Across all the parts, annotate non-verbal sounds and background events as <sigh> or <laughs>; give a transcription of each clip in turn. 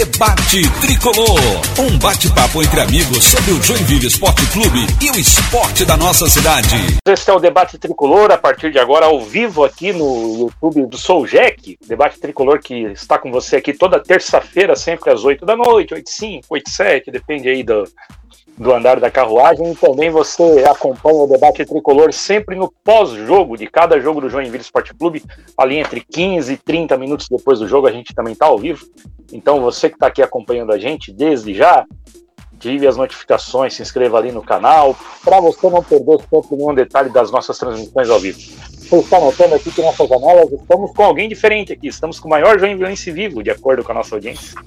Debate Tricolor. Um bate-papo entre amigos sobre o Joinville Esporte Clube e o esporte da nossa cidade. Esse é o Debate Tricolor, a partir de agora ao vivo aqui no YouTube do Sou Jack. Debate Tricolor que está com você aqui toda terça-feira, sempre às 8 da noite, 8 5, 8 7, depende aí do, do andar da carruagem. E também você acompanha o debate tricolor sempre no pós-jogo de cada jogo do Joinville Esporte Clube, ali entre 15 e 30 minutos depois do jogo, a gente também está ao vivo. Então você que está aqui acompanhando a gente, desde já, ative as notificações, se inscreva ali no canal, para você não perder sempre nenhum detalhe das nossas transmissões ao vivo. Você está notando aqui que nossas janelas estamos com alguém diferente aqui, estamos com o maior Joinville vivo, de acordo com a nossa audiência.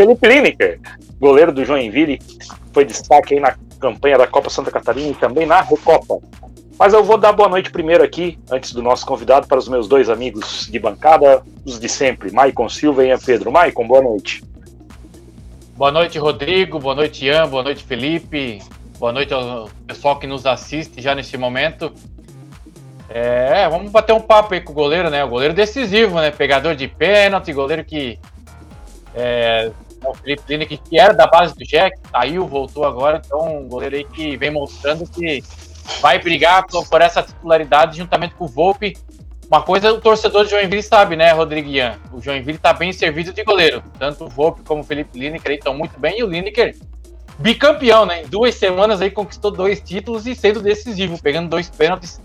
Felipe Lineker, goleiro do Joinville, foi destaque aí na campanha da Copa Santa Catarina e também na Recopa. Mas eu vou dar boa noite primeiro aqui, antes do nosso convidado, para os meus dois amigos de bancada, os de sempre, Maicon Silva e Pedro. Maicon, boa noite. Boa noite, Rodrigo. Boa noite, Ian. Boa noite, Felipe. Boa noite ao pessoal que nos assiste já neste momento. É, vamos bater um papo aí com o goleiro, né? O goleiro decisivo, né? Pegador de pênalti, goleiro que é, o Felipe Lineker, que era da base do Jack, saiu, voltou agora, então um goleiro aí que vem mostrando que vai brigar por essa titularidade juntamente com o Volpe. Uma coisa o torcedor de Joinville sabe, né, Rodrigo Ian? O Joinville está bem servido de goleiro. Tanto o Volpe como o Felipe Lineker estão muito bem. E o Lineker, bicampeão, né? Em duas semanas aí conquistou dois títulos e sendo decisivo, pegando dois pênaltis,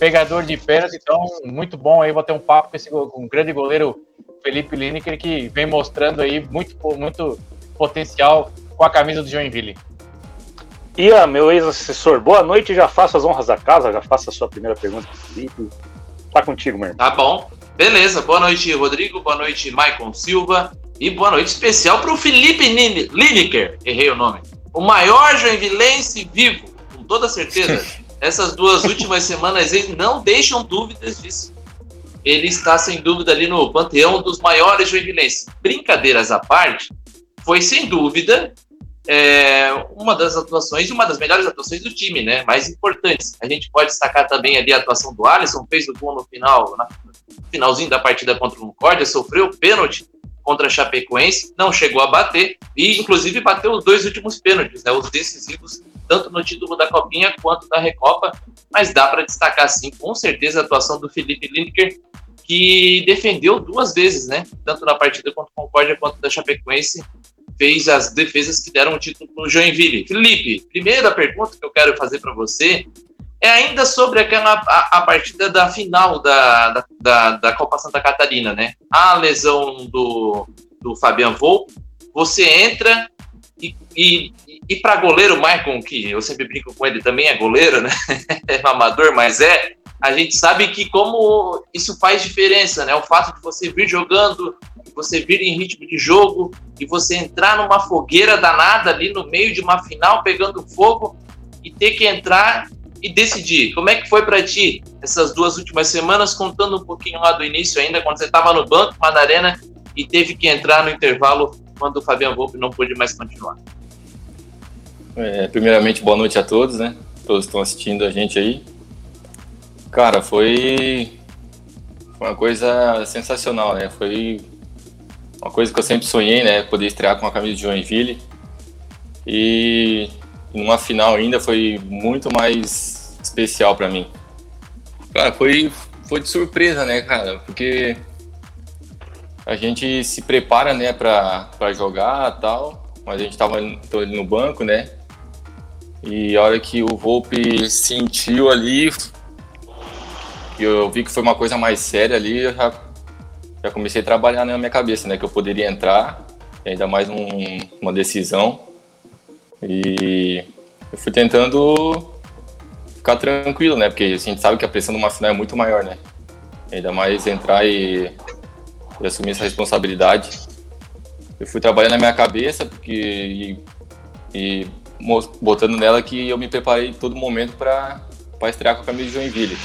pegador de pênaltis. Então, muito bom aí bater um papo com esse com um grande goleiro Felipe Lineker, que vem mostrando aí muito, muito potencial com a camisa do Joinville. Ian, meu ex-assessor, boa noite. Já faço as honras da casa, já faço a sua primeira pergunta para Felipe. Tá contigo, meu irmão. Tá bom. Beleza. Boa noite, Rodrigo. Boa noite, Maicon Silva. E boa noite especial para o Felipe Lineker. Errei o nome. O maior joinvilense vivo, com toda certeza. <laughs> Essas duas últimas semanas não deixam dúvidas disso ele está sem dúvida ali no panteão dos maiores joinvilenses. Brincadeiras à parte, foi sem dúvida é, uma das atuações, uma das melhores atuações do time, né? Mais importantes. A gente pode destacar também ali a atuação do Alisson, fez o gol no final, no finalzinho da partida contra o Concórdia, sofreu pênalti contra a Chapecoense, não chegou a bater e inclusive bateu os dois últimos pênaltis, né? Os decisivos tanto no título da Copinha quanto da Recopa, mas dá para destacar sim, com certeza a atuação do Felipe Lineker, que defendeu duas vezes, né? Tanto na partida contra o Concórdia quanto da Chapecoense, fez as defesas que deram o título para o Joinville. Felipe, primeira pergunta que eu quero fazer para você é ainda sobre aquela a, a partida da final da, da, da, Copa Santa Catarina, né? A lesão do, do Fabian Volpe, você entra e, e, e para goleiro, Maicon, que eu sempre brinco com ele, também é goleiro, né? <laughs> é amador, mas é a gente sabe que como isso faz diferença, né? O fato de você vir jogando, você vir em ritmo de jogo e você entrar numa fogueira danada ali no meio de uma final pegando fogo e ter que entrar e decidir. Como é que foi para ti essas duas últimas semanas, contando um pouquinho lá do início ainda, quando você estava no banco, na arena e teve que entrar no intervalo quando o Fabiano Volpe não pôde mais continuar? É, primeiramente, boa noite a todos, né? Todos estão assistindo a gente aí. Cara, foi, uma coisa sensacional, né? Foi uma coisa que eu sempre sonhei, né? Poder estrear com a camisa de Joinville. E numa final ainda foi muito mais especial para mim. Cara, foi, foi de surpresa, né, cara? Porque a gente se prepara, né, pra, jogar tal, mas a gente tava no banco, né? E a hora que o Volpe sentiu ali, e eu vi que foi uma coisa mais séria ali, eu já, já comecei a trabalhar na minha cabeça, né? Que eu poderia entrar, ainda mais um, uma decisão. E eu fui tentando ficar tranquilo, né? Porque a gente sabe que a pressão de uma final é muito maior, né? Ainda mais entrar e, e assumir essa responsabilidade. Eu fui trabalhando na minha cabeça porque, e, e botando nela que eu me preparei todo momento para estrear com a camisa de Joinville.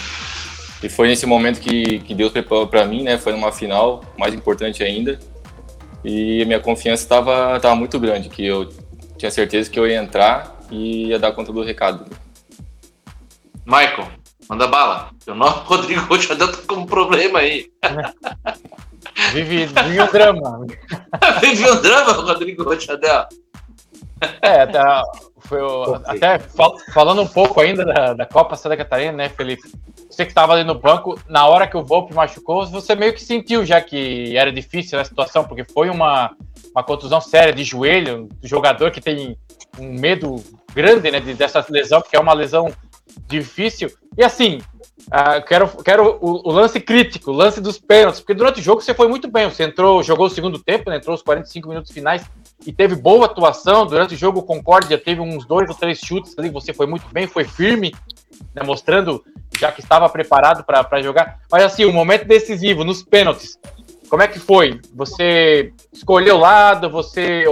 E foi nesse momento que, que Deus preparou para mim, né? Foi numa final, mais importante ainda. E a minha confiança estava tava muito grande, que eu tinha certeza que eu ia entrar e ia dar conta do recado. Michael, manda bala. O nome <laughs> Rodrigo já deu com um problema aí. Vive, vive um drama. <laughs> vive um drama, Rodrigo Rochadel. É, tá, foi, até fal, falando um pouco ainda da, da Copa Santa Catarina, né, Felipe? Você que estava ali no banco, na hora que o Volpe machucou, você meio que sentiu já que era difícil a situação, porque foi uma, uma contusão séria de joelho, do jogador que tem um medo grande né, dessa lesão, porque é uma lesão difícil. E assim, Uh, quero quero o, o, lance crítico, o lance dos pênaltis, porque durante o jogo você foi muito bem. Você entrou, jogou o segundo tempo, né, entrou os 45 minutos finais e teve boa atuação. Durante o jogo, Concórdia teve uns dois ou três chutes ali, você foi muito bem, foi firme, né, mostrando já que estava preparado para jogar. Mas assim, o momento decisivo nos pênaltis, como é que foi? Você escolheu o lado, você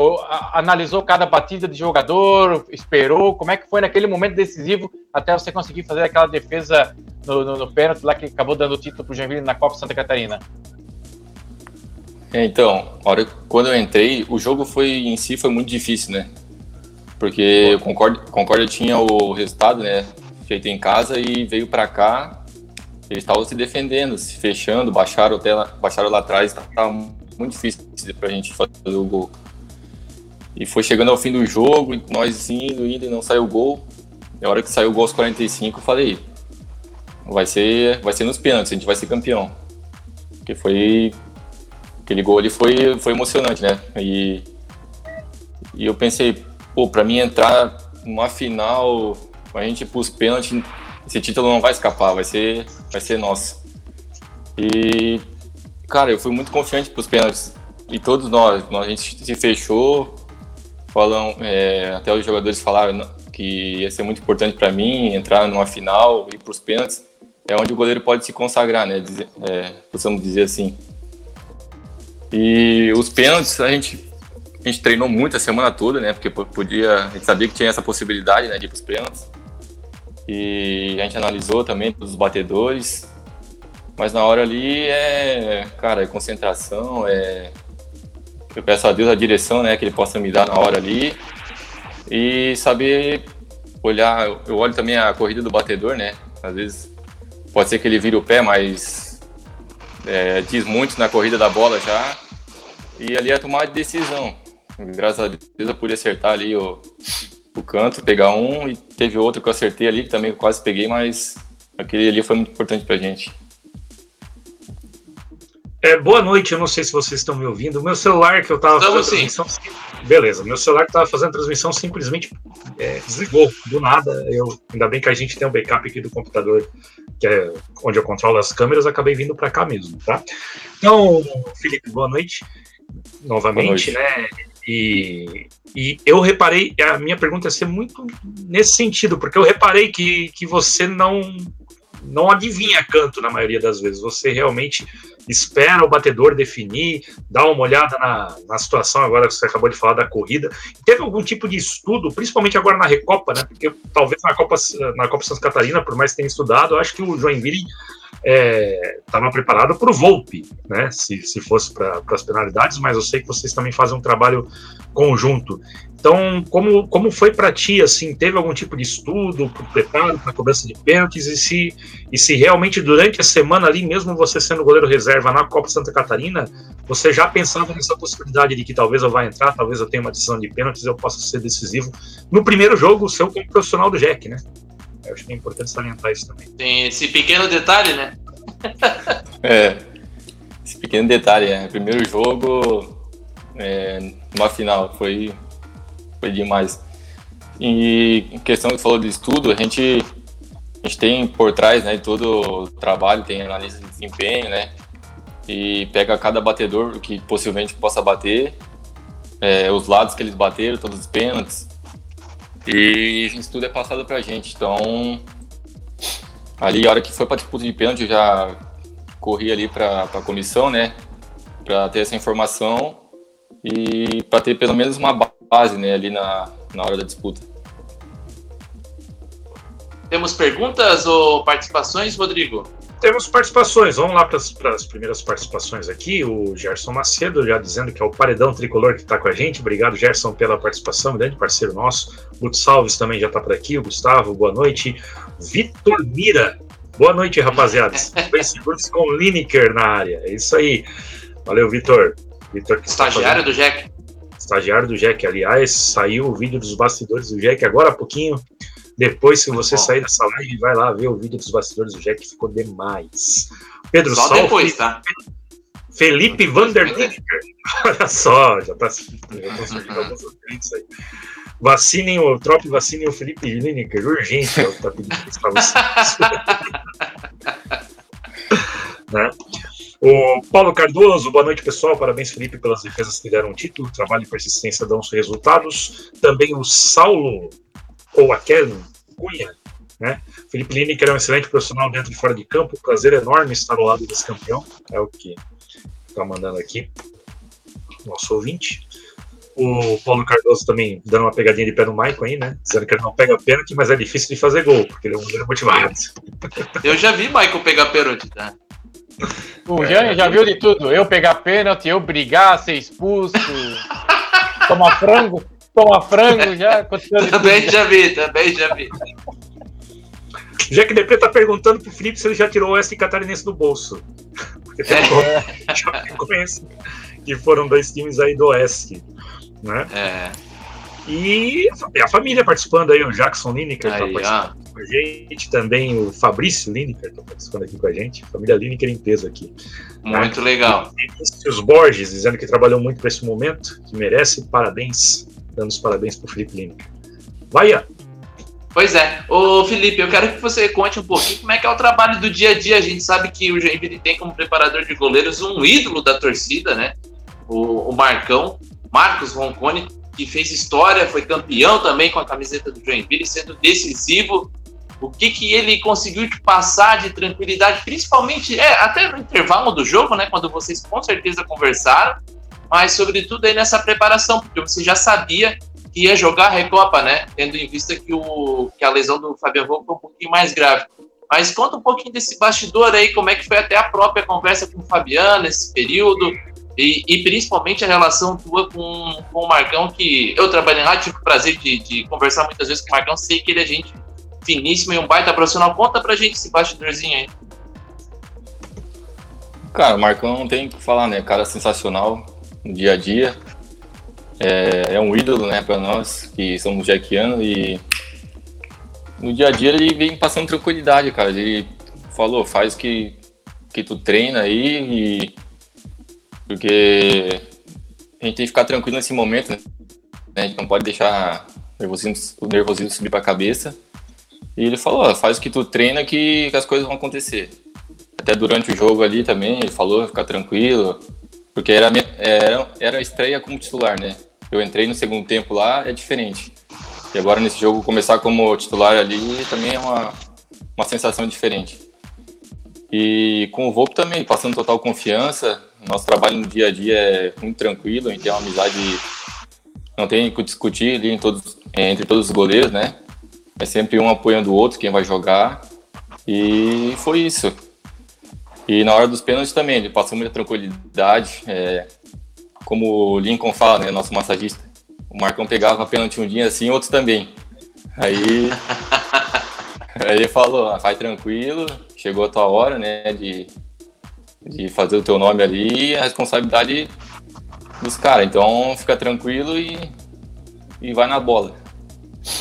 analisou cada batida de jogador, esperou? Como é que foi naquele momento decisivo até você conseguir fazer aquela defesa no, no, no pênalti lá que acabou dando o título para o Joinville na Copa Santa Catarina? É, então, hora, quando eu entrei, o jogo foi em si foi muito difícil, né? Porque o Concórdia, Concórdia tinha o resultado, né? Feito em casa e veio para cá eles estavam se defendendo, se fechando, baixaram, até lá, baixaram lá atrás, estava muito difícil para a gente fazer o gol. E foi chegando ao fim do jogo, nós indo, indo e não saiu o gol. Na hora que saiu o gol aos 45, eu falei: vai ser, vai ser nos pênaltis, a gente vai ser campeão. Porque foi. Aquele gol ali foi, foi emocionante, né? E, e eu pensei, pô, para mim entrar numa final, a gente pros pênaltis, esse título não vai escapar, vai ser, vai ser nosso. E, cara, eu fui muito confiante para os pênaltis. E todos nós, nós, a gente se fechou, falam, é, até os jogadores falaram que ia ser muito importante para mim entrar numa final e para os pênaltis. É onde o goleiro pode se consagrar, né? Dizer, é, possamos dizer assim. E os pênaltis, a gente, a gente treinou muito a semana toda, né? Porque podia, a gente sabia que tinha essa possibilidade né, de ir para os pênaltis. E a gente analisou também os batedores. Mas na hora ali é, cara, é concentração, é. Eu peço a Deus a direção, né, que ele possa me dar na hora ali. E saber olhar, eu olho também a corrida do batedor, né? Às vezes pode ser que ele vire o pé, mas é, diz muito na corrida da bola já. E ali é tomar a decisão. Graças a Deus eu pude acertar ali o, o canto, pegar um, e teve outro que eu acertei ali, que também quase peguei, mas aquele ali foi muito importante pra gente. É, boa noite, eu não sei se vocês estão me ouvindo. O meu celular que eu estava fazendo sim. transmissão. Beleza, meu celular que estava fazendo transmissão simplesmente é, desligou do nada. Eu, ainda bem que a gente tem um backup aqui do computador, que é onde eu controlo as câmeras, acabei vindo para cá mesmo, tá? Então, Felipe, boa noite. Novamente, boa noite. né? E, e eu reparei, a minha pergunta ia ser muito nesse sentido, porque eu reparei que, que você não não adivinha canto na maioria das vezes. Você realmente espera o batedor definir, dá uma olhada na, na situação, agora que você acabou de falar da corrida. Teve algum tipo de estudo, principalmente agora na Recopa, né? Porque talvez na Copa, na Copa Santa Catarina, por mais que tenha estudado, eu acho que o Joinville estava é, preparado para o Volpe, né? Se, se fosse para as penalidades, mas eu sei que vocês também fazem um trabalho conjunto. Então, como, como foi para ti, assim, teve algum tipo de estudo, preparo para cobrança de pênaltis e se, e se realmente durante a semana ali, mesmo você sendo goleiro reserva na Copa Santa Catarina, você já pensava nessa possibilidade de que talvez eu vá entrar, talvez eu tenha uma decisão de pênaltis eu possa ser decisivo no primeiro jogo seu como profissional do Jack, né? Eu acho que é importante salientar isso também. Tem esse pequeno detalhe, né? <laughs> é, esse pequeno detalhe, é. Primeiro jogo, é, uma final, foi, foi demais. E em questão que falou de estudo, a gente, a gente tem por trás, né, todo o trabalho, tem analista de desempenho, né, e pega cada batedor que possivelmente possa bater, é, os lados que eles bateram, todos os pênaltis, e isso tudo é passado pra gente. Então, ali, a hora que foi pra disputa de pênalti, eu já corri ali pra, pra comissão, né? Pra ter essa informação e pra ter pelo menos uma base, né, ali na, na hora da disputa. Temos perguntas ou participações, Rodrigo? Temos participações, vamos lá para as primeiras participações aqui. O Gerson Macedo já dizendo que é o paredão tricolor que está com a gente. Obrigado, Gerson, pela participação, grande parceiro nosso. Guto Salves também já está por aqui. O Gustavo, boa noite. Vitor Mira, boa noite, rapaziada. <laughs> Bem seguros com Lineker na área, é isso aí. Valeu, Vitor. Vitor que Estagiário do Jack. Estagiário do Jack, aliás, saiu o vídeo dos bastidores do Jack agora há pouquinho. Depois que você sair dessa live, vai lá ver o vídeo dos bastidores do Jack, ficou demais. Pedro Só Sal, depois, tá? Felipe Vanderlicker. <laughs> Olha só, já tá, surgindo <laughs> alguns aí. Vacinem o Trop, vacinem o Felipe Lineker, urgente, é o que tá pedindo pra vocês. <laughs> né? O Paulo Cardoso, boa noite pessoal, parabéns Felipe pelas defesas que deram o título, trabalho e persistência dão os resultados. Também o Saulo, ou aquele Cunha, né? Felipe Lineker é um excelente profissional dentro e fora de campo, prazer enorme estar ao lado desse campeão, é o que está mandando aqui, nosso ouvinte. O Paulo Cardoso também dando uma pegadinha de pé no Maicon aí, né? Dizendo que ele não pega pênalti, mas é difícil de fazer gol, porque ele é um goleiro motivado. Eu já vi Maicon pegar pênalti, tá? O Jean já viu de tudo. Eu pegar pênalti, eu brigar, ser expulso, <laughs> tomar frango, tomar frango já. <laughs> Também já vi, também já vi. Jack DP tá perguntando pro Felipe se ele já tirou o Oeste Catarinense do bolso. Porque tem é. Chapecoense, que foram dois times aí do Oeste. Né? É. E a família participando aí, o Jackson Lineker tá participando com a gente, também o Fabrício Lineker tá participando aqui com a gente, família Lineker em peso aqui. Muito né? legal. E os Borges dizendo que trabalhou muito para esse momento, que merece parabéns, dando os parabéns pro Felipe Lineker. Vai, Ian. Pois é. Ô, Felipe, eu quero que você conte um pouquinho como é que é o trabalho do dia a dia. A gente sabe que o Joinville tem como preparador de goleiros um ídolo da torcida, né? O, o Marcão, Marcos Roncone, que fez história, foi campeão também com a camiseta do Joinville, sendo decisivo. O que, que ele conseguiu te passar de tranquilidade, principalmente, é, até no intervalo do jogo, né? Quando vocês com certeza conversaram, mas sobretudo aí nessa preparação, porque você já sabia que ia jogar a Recopa, né? Tendo em vista que, o, que a lesão do Fabian Volk foi um pouquinho mais grave. Mas conta um pouquinho desse bastidor aí, como é que foi até a própria conversa com o Fabiano nesse período, e, e, principalmente a relação tua com, com o Marcão, que eu trabalhei lá, tive o prazer de, de conversar muitas vezes com o Marcão, sei que ele é gente finíssima e um baita profissional. Conta pra gente esse bastidorzinho aí. Cara, o Marcão não tem o que falar, né? Cara sensacional no dia a dia é, é um ídolo, né, para nós que somos jackianos e no dia a dia ele vem passando tranquilidade, cara. Ele falou, faz que que tu treina aí e porque a gente tem que ficar tranquilo nesse momento, né? A gente não pode deixar o nervosismo, o nervosismo subir para a cabeça. E ele falou, faz o que tu treina que, que as coisas vão acontecer. Até durante o jogo ali também, ele falou, ficar tranquilo, porque era, era, era a estreia como titular, né? Eu entrei no segundo tempo lá, é diferente. E agora nesse jogo começar como titular ali também é uma, uma sensação diferente. E com o Volpe também, passando total confiança. Nosso trabalho no dia a dia é muito tranquilo, a gente tem uma amizade, não tem o que discutir ali todos, entre todos os goleiros, né? É sempre um apoiando o outro, quem vai jogar. E foi isso. E na hora dos pênaltis também, ele passou muita tranquilidade. É, como o Lincoln fala, né, nosso massagista, o Marcão pegava pênalti um dia assim, outros também. Aí, <laughs> aí ele falou, ah, vai tranquilo, chegou a tua hora, né, de, de fazer o teu nome ali, a responsabilidade dos caras. Então fica tranquilo e, e vai na bola.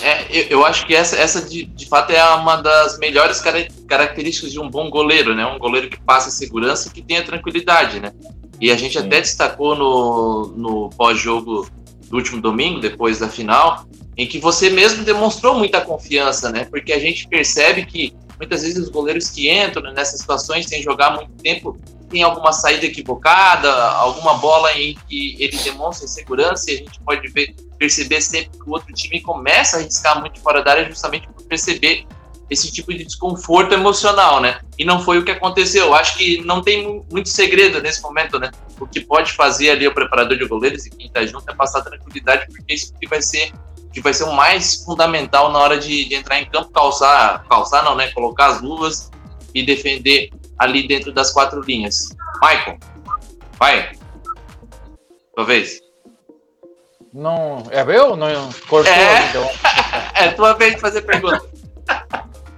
É, eu, eu, acho que essa, essa de, de fato é uma das melhores características de um bom goleiro, né? Um goleiro que passa segurança e que tenha tranquilidade, né? E a gente Sim. até destacou no, no pós-jogo do último domingo, depois da final, em que você mesmo demonstrou muita confiança, né? Porque a gente percebe que muitas vezes os goleiros que entram nessas situações sem jogar muito tempo tem alguma saída equivocada, alguma bola em que ele demonstra insegurança e a gente pode ver, perceber sempre que o outro time começa a arriscar muito fora da área justamente por perceber esse tipo de desconforto emocional, né? E não foi o que aconteceu. Acho que não tem muito segredo nesse momento, né? O que pode fazer ali o preparador de goleiros e quem tá junto é passar tranquilidade, porque isso que vai ser que vai ser o mais fundamental na hora de, de entrar em campo, calçar, calçar não, né? Colocar as luvas e defender ali dentro das quatro linhas. Michael, vai. Tua vez. Não, é eu? Não cortou? É, então. <laughs> é tua vez de fazer pergunta.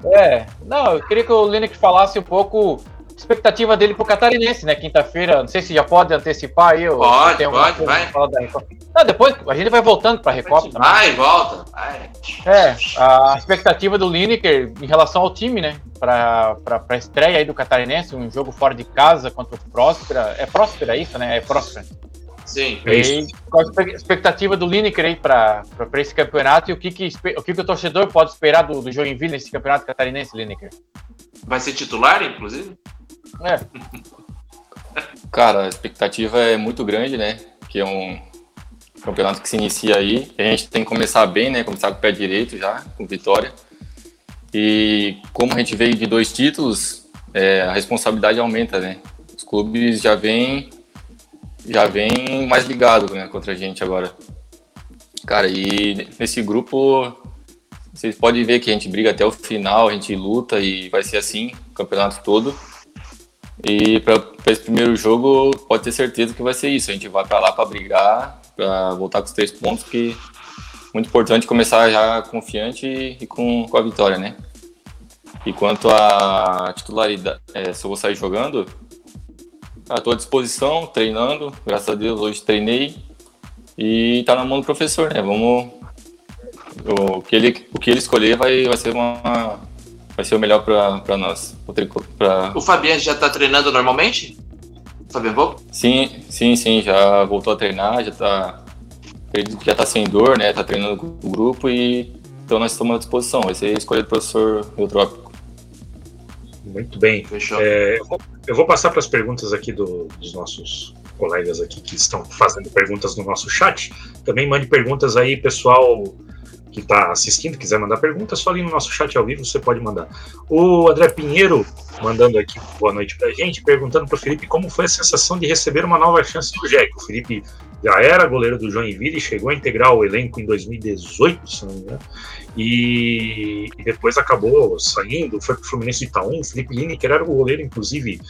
É, não, eu queria que o Linux falasse um pouco expectativa dele pro Catarinense, né? Quinta-feira, não sei se já pode antecipar aí. Pode, pode, vai. Não, depois a gente vai voltando pra Recopa também. Vai, volta, vai. É, a expectativa do Lineker em relação ao time, né? Pra, pra, pra estreia aí do Catarinense, um jogo fora de casa contra o Próspera. É Próspera isso, né? É Próspera. Sim. E qual a expectativa do Lineker aí para esse campeonato e o que, que, o que, que o torcedor pode esperar do, do Joinville nesse campeonato catarinense, Lineker? Vai ser titular, inclusive? É. <laughs> Cara, a expectativa é muito grande, né? Que é um campeonato que se inicia aí. A gente tem que começar bem, né? Começar com o pé direito já, com vitória. E como a gente veio de dois títulos, é, a responsabilidade aumenta, né? Os clubes já vêm já vem mais ligado né, contra a gente agora. Cara, e nesse grupo vocês podem ver que a gente briga até o final, a gente luta e vai ser assim o campeonato todo. E para esse primeiro jogo, pode ter certeza que vai ser isso. A gente vai para lá para brigar, para voltar com os três pontos, que é muito importante começar já confiante e com, com a vitória, né? E quanto à titularidade, é, se eu vou sair jogando, Estou à disposição, treinando. Graças a Deus, hoje treinei. E está na mão do professor, né? Vamos. O que ele, o que ele escolher vai, vai ser uma. Vai ser o melhor para nós. O, trico, pra... o Fabiano já está treinando normalmente? Fabiano Volpe? Sim, sim, sim. Já voltou a treinar, já está já tá sem dor, né? Tá treinando com o grupo e então nós estamos à disposição. Vai ser escolha do professor Eutrópico. Muito bem. Fechou. É, eu vou passar para as perguntas aqui do, dos nossos colegas aqui que estão fazendo perguntas no nosso chat. Também mande perguntas aí, pessoal que está assistindo, quiser mandar perguntas, só ali no nosso chat ao vivo você pode mandar. O André Pinheiro mandando aqui boa noite para a gente, perguntando para o Felipe como foi a sensação de receber uma nova chance do Jack. O Felipe já era goleiro do Joinville, chegou a integrar o elenco em 2018, se não me engano, e, e depois acabou saindo, foi para o Fluminense de Itaú. Felipe Lineker era o goleiro, inclusive,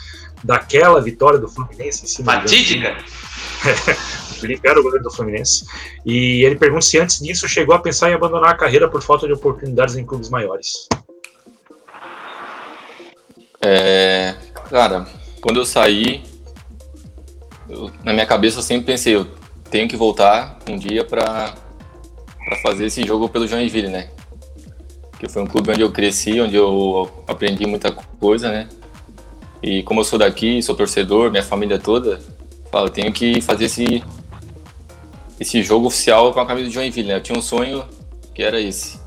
daquela vitória do Fluminense em cima Fatídica! <laughs> Felipe era o goleiro do Fluminense. E ele pergunta se antes disso chegou a pensar em abandonar a carreira por falta de oportunidades em clubes maiores. É, cara, quando eu saí, eu, na minha cabeça eu sempre pensei, eu tenho que voltar um dia para fazer esse jogo pelo Joinville, né? Que foi um clube onde eu cresci, onde eu aprendi muita coisa, né? E como eu sou daqui, sou torcedor, minha família toda, eu tenho que fazer esse esse jogo oficial com a camisa do Joinville, né? Eu tinha um sonho que era esse.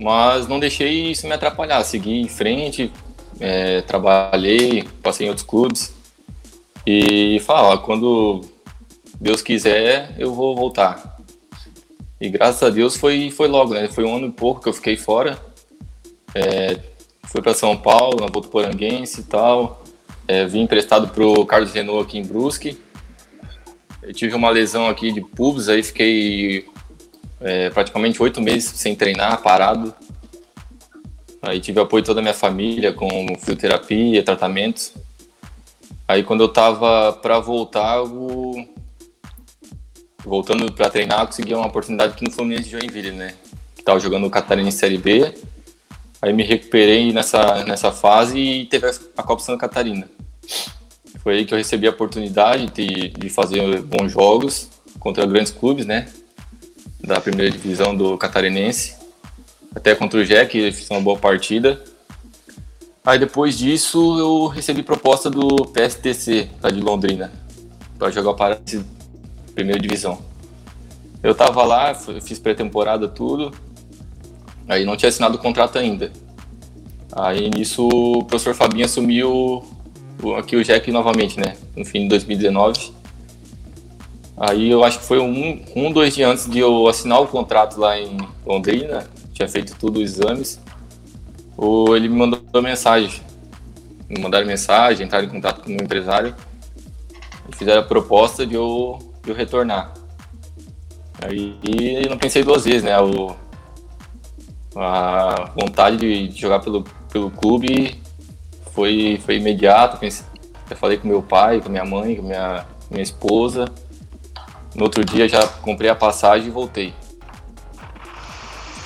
Mas não deixei isso me atrapalhar, segui em frente, é, trabalhei, passei em outros clubes e fala, quando Deus quiser, eu vou voltar. E graças a Deus foi, foi logo, né? Foi um ano e pouco que eu fiquei fora. É, fui para São Paulo, na Votuporanguense e tal. É, vim emprestado pro Carlos Renault aqui em Brusque. Eu tive uma lesão aqui de pubis, aí fiquei é, praticamente oito meses sem treinar, parado. Aí tive apoio toda a minha família com fisioterapia, tratamentos. Aí quando eu tava para voltar, voltando para treinar, consegui uma oportunidade aqui no Fluminense de Joinville, né? Tava jogando o Catarinense Série B. Aí me recuperei nessa, nessa fase e teve a Copa Santa Catarina. Foi aí que eu recebi a oportunidade de, de fazer bons jogos contra grandes clubes, né? Da primeira divisão do Catarinense até contra o Jack, fiz uma boa partida. Aí depois disso eu recebi proposta do PSTC, lá de Londrina, para jogar para a primeira divisão. Eu tava lá, fiz pré-temporada tudo, aí não tinha assinado o contrato ainda. Aí nisso o professor Fabinho assumiu aqui o Jack novamente, né, no fim de 2019. Aí eu acho que foi um, um, dois dias antes de eu assinar o contrato lá em Londrina, tinha feito tudo os exames, ou ele me mandou mensagem. Me mandaram mensagem, entraram em contato com o empresário e fizeram a proposta de eu, de eu retornar. Aí não pensei duas vezes, né? O, a vontade de jogar pelo, pelo clube foi, foi imediato. Eu falei com meu pai, com minha mãe, com minha, minha esposa. No outro dia já comprei a passagem e voltei.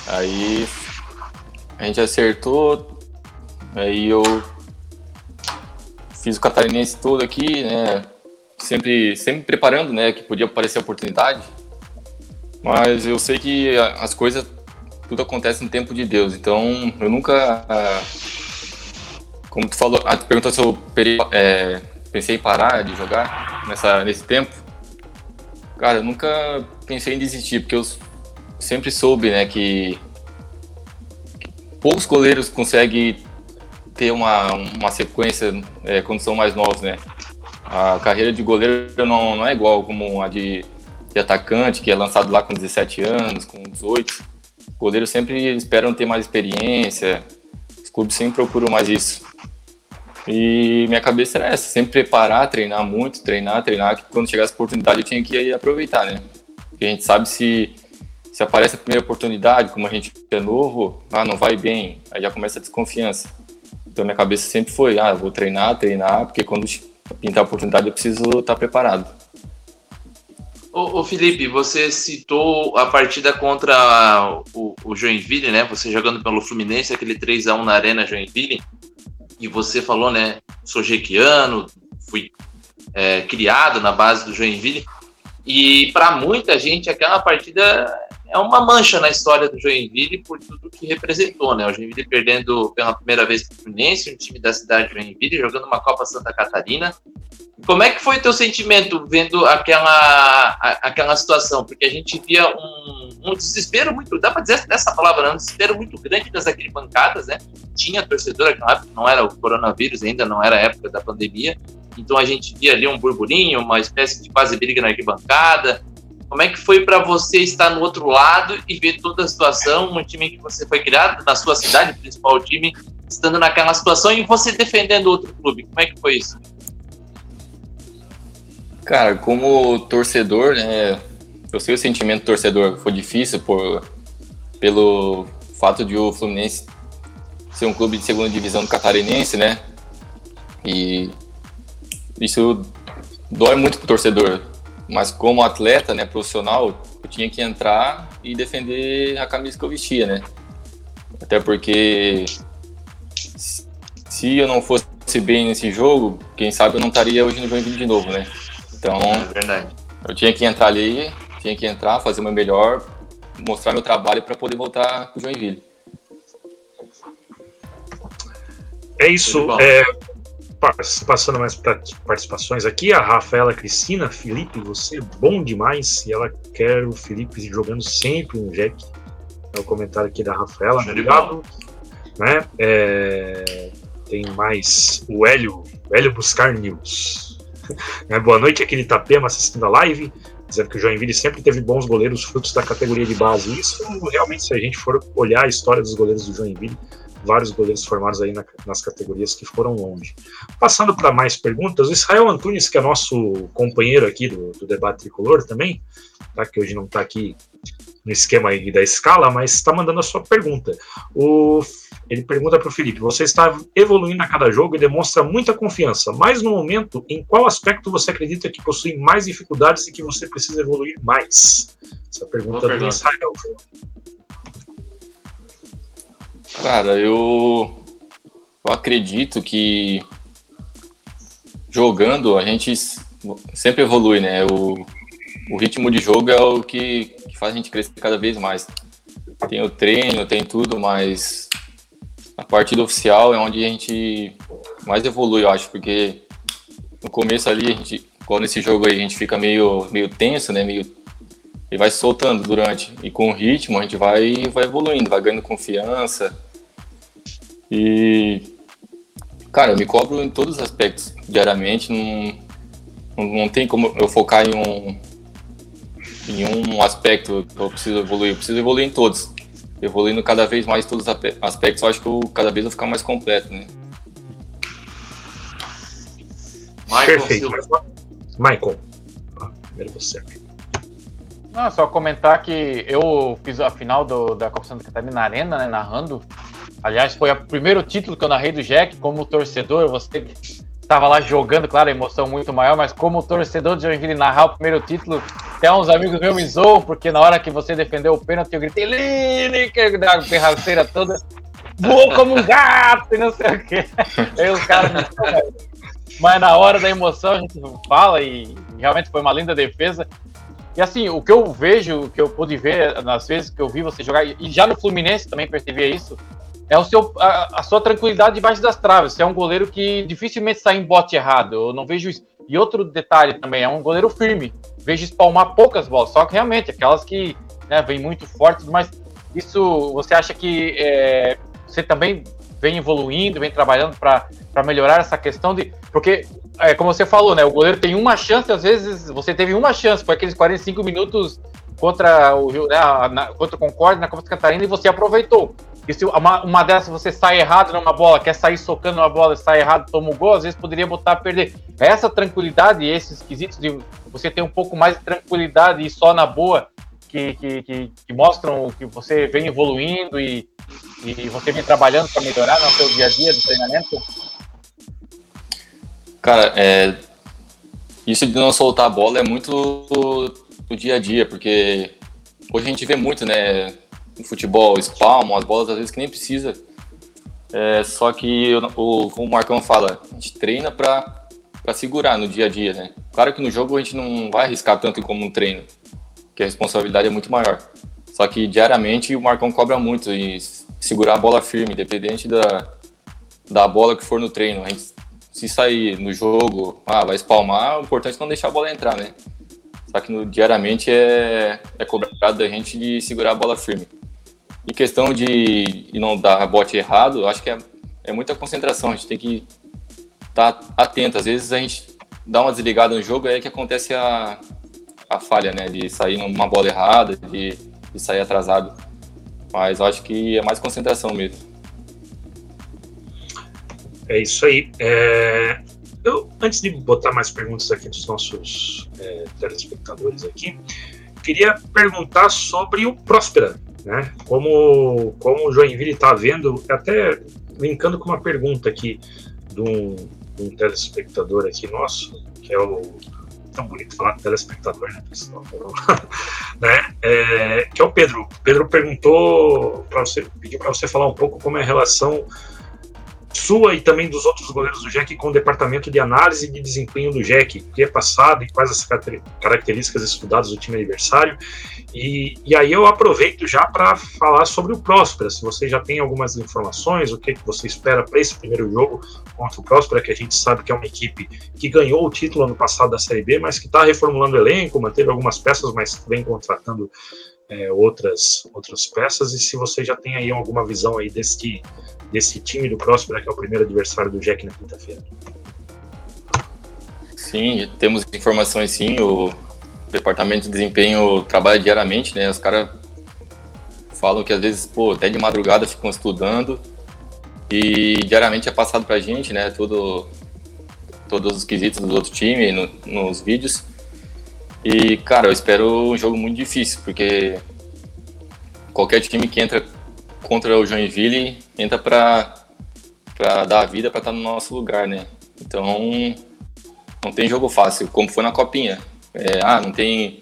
Aí a gente acertou, aí eu fiz o catarinense todo aqui, né? Sempre, sempre preparando, né? Que podia aparecer a oportunidade. Mas eu sei que as coisas, tudo acontece no tempo de Deus. Então, eu nunca. Como tu falou, ah, tu perguntou se eu é, pensei em parar de jogar nessa, nesse tempo. Cara, eu nunca pensei em desistir, porque eu sempre soube, né, que, que poucos goleiros conseguem ter uma, uma sequência é, quando são mais novos, né? A carreira de goleiro não, não é igual como a de, de atacante, que é lançado lá com 17 anos, com 18. Goleiros sempre esperam ter mais experiência, clubes sempre procuram mais isso. E minha cabeça era essa, sempre preparar, treinar muito, treinar, treinar, que quando chegasse a oportunidade eu tinha que aproveitar, né? Porque a gente sabe se, se aparece a primeira oportunidade, como a gente é novo, ah, não vai bem, aí já começa a desconfiança. Então minha cabeça sempre foi, ah, vou treinar, treinar, porque quando pintar a oportunidade eu preciso estar preparado. Ô, ô, Felipe, você citou a partida contra o, o, Joinville, né? Você jogando pelo Fluminense, aquele 3 a 1 na Arena Joinville. E você falou, né? Sou jequiano, fui é, criado na base do Joinville. E para muita gente, aquela partida é uma mancha na história do Joinville por tudo que representou, né? O Joinville perdendo pela primeira vez para o Fluminense, um time da cidade de Joinville, jogando uma Copa Santa Catarina. Como é que foi teu sentimento vendo aquela, aquela situação? Porque a gente via um, um desespero muito, dá para dizer essa palavra, né? um desespero muito grande das arquibancadas, né? Tinha torcedor época, não era o coronavírus ainda, não era a época da pandemia, então a gente via ali um burburinho, uma espécie de quase briga na arquibancada, como é que foi para você estar no outro lado e ver toda a situação, um time que você foi criado, na sua cidade, principal time, estando naquela situação e você defendendo outro clube? Como é que foi isso? Cara, como torcedor, né, eu sei o sentimento torcedor, foi difícil por, pelo fato de o Fluminense ser um clube de segunda divisão do catarinense, né? E isso dói muito pro torcedor. Mas como atleta, né, profissional, eu tinha que entrar e defender a camisa que eu vestia, né? Até porque se eu não fosse bem nesse jogo, quem sabe eu não estaria hoje no Joinville de novo, né? Então, é verdade. eu tinha que entrar ali, tinha que entrar, fazer o meu melhor, mostrar meu trabalho para poder voltar pro Joinville. É isso. É, passando mais para participações aqui, a Rafaela Cristina, Felipe, você é bom demais. E ela quer o Felipe jogando sempre um Jack. É o comentário aqui da Rafaela. Obrigado. Né? É, tem mais o Hélio, o Hélio Buscar News. <laughs> É, boa noite, aqui de Itapema assistindo a live, dizendo que o Joinville sempre teve bons goleiros frutos da categoria de base. Isso realmente, se a gente for olhar a história dos goleiros do Joinville, vários goleiros formados aí na, nas categorias que foram longe. Passando para mais perguntas, o Israel Antunes, que é nosso companheiro aqui do, do debate tricolor também, tá, que hoje não está aqui no esquema aí da escala, mas está mandando a sua pergunta. O, ele pergunta para o Felipe: você está evoluindo a cada jogo e demonstra muita confiança, mas no momento, em qual aspecto você acredita que possui mais dificuldades e que você precisa evoluir mais? Essa pergunta do Israel. Cara, eu, eu acredito que jogando a gente sempre evolui, né? O, o ritmo de jogo é o que, que faz a gente crescer cada vez mais. Tem o treino, tem tudo, mas a partida oficial é onde a gente mais evolui, eu acho, porque no começo ali, a gente, quando nesse jogo aí a gente fica meio, meio tenso, né? Meio, e vai soltando durante. E com o ritmo a gente vai, vai evoluindo, vai ganhando confiança. E, cara, eu me cobro em todos os aspectos, diariamente. Não, não tem como eu focar em um, em um aspecto que eu preciso evoluir. Eu preciso evoluir em todos. Evoluindo cada vez mais todos os aspectos, eu acho que eu, cada vez eu vou ficar mais completo, né? Michael Perfeito. Michael, ah, primeiro você. Não, só comentar que eu fiz a final do, da Copa Santa Catarina na Arena, né, narrando. Aliás, foi o primeiro título que eu narrei do Jack como torcedor. Você estava lá jogando, claro, a emoção muito maior, mas como torcedor de Joinville narrar o primeiro título, até uns amigos meus me zoam, porque na hora que você defendeu o pênalti, eu gritei Lineker, da ferraceira toda, voou como um gato e não sei o quê. <laughs> Aí os caras me mas na hora da emoção a gente fala e realmente foi uma linda defesa. E assim, o que eu vejo, o que eu pude ver nas vezes que eu vi você jogar, e já no Fluminense também percebi isso, é o seu, a, a, sua tranquilidade debaixo das traves. Você é um goleiro que dificilmente sai em bote errado. Eu não vejo isso. E outro detalhe também, é um goleiro firme. Vejo espalmar poucas bolas, só que realmente, aquelas que né, vêm muito fortes, mas isso você acha que é, você também vem evoluindo, vem trabalhando para melhorar essa questão de. Porque, é, como você falou, né? O goleiro tem uma chance, às vezes você teve uma chance, foi aqueles 45 minutos contra o, né, na, contra o Concorde na Copa Catarina e você aproveitou. E se uma, uma dessas você sai errado numa bola, quer sair socando uma bola sai errado, toma o gol, às vezes poderia botar a perder. Essa tranquilidade esses quesitos de você ter um pouco mais de tranquilidade e só na boa, que, que, que, que mostram que você vem evoluindo e, e você vem trabalhando para melhorar no seu dia a dia do treinamento? Cara, é, isso de não soltar a bola é muito do dia a dia, porque hoje a gente vê muito, né? No futebol, espalmam as bolas às vezes que nem precisa. É, só que o, como o Marcão fala, a gente treina para segurar no dia a dia, né? Claro que no jogo a gente não vai arriscar tanto como no treino, que a responsabilidade é muito maior. Só que diariamente o Marcão cobra muito e segurar a bola firme, independente da, da bola que for no treino. A gente, se sair no jogo, ah, vai espalmar, o importante é não deixar a bola entrar, né? Só que no, diariamente é, é cobrado da gente de segurar a bola firme. E questão de, não dar bote errado, acho que é, é muita concentração. A gente tem que estar tá atento. Às vezes a gente dá uma desligada no jogo, é que acontece a, a falha, né? De sair numa bola errada, de, de sair atrasado. Mas acho que é mais concentração mesmo. É isso aí. É, eu, antes de botar mais perguntas aqui dos nossos é, telespectadores aqui, queria perguntar sobre o Próspera, né? Como, como o Joinville está vendo, até linkando com uma pergunta aqui de um, um telespectador aqui nosso, que é o tão bonito falar telespectador, né, pessoal? <laughs> né? É, que é o Pedro. Pedro perguntou para você, pediu para você falar um pouco como é a relação sua e também dos outros goleiros do Jack com o departamento de análise de desempenho do Jack, que é passado e quais as características estudadas do time adversário. E, e aí eu aproveito já para falar sobre o Próspera, se você já tem algumas informações, o que, que você espera para esse primeiro jogo contra o Próspera, que a gente sabe que é uma equipe que ganhou o título ano passado da Série B, mas que está reformulando o elenco, manteve algumas peças, mas vem contratando é, outras, outras peças, e se você já tem aí alguma visão aí desse desse time do Próspera, que é o primeiro adversário do Jack na quinta-feira. Sim, temos informações sim, o departamento de desempenho trabalha diariamente, né? Os caras falam que às vezes, pô, até de madrugada ficam estudando e diariamente é passado pra gente, né? Tudo, todos os quesitos do outro time no, nos vídeos. E, cara, eu espero um jogo muito difícil, porque qualquer time que entra contra o Joinville entra para dar a vida para estar tá no nosso lugar, né? Então não tem jogo fácil, como foi na Copinha. É, ah, não tem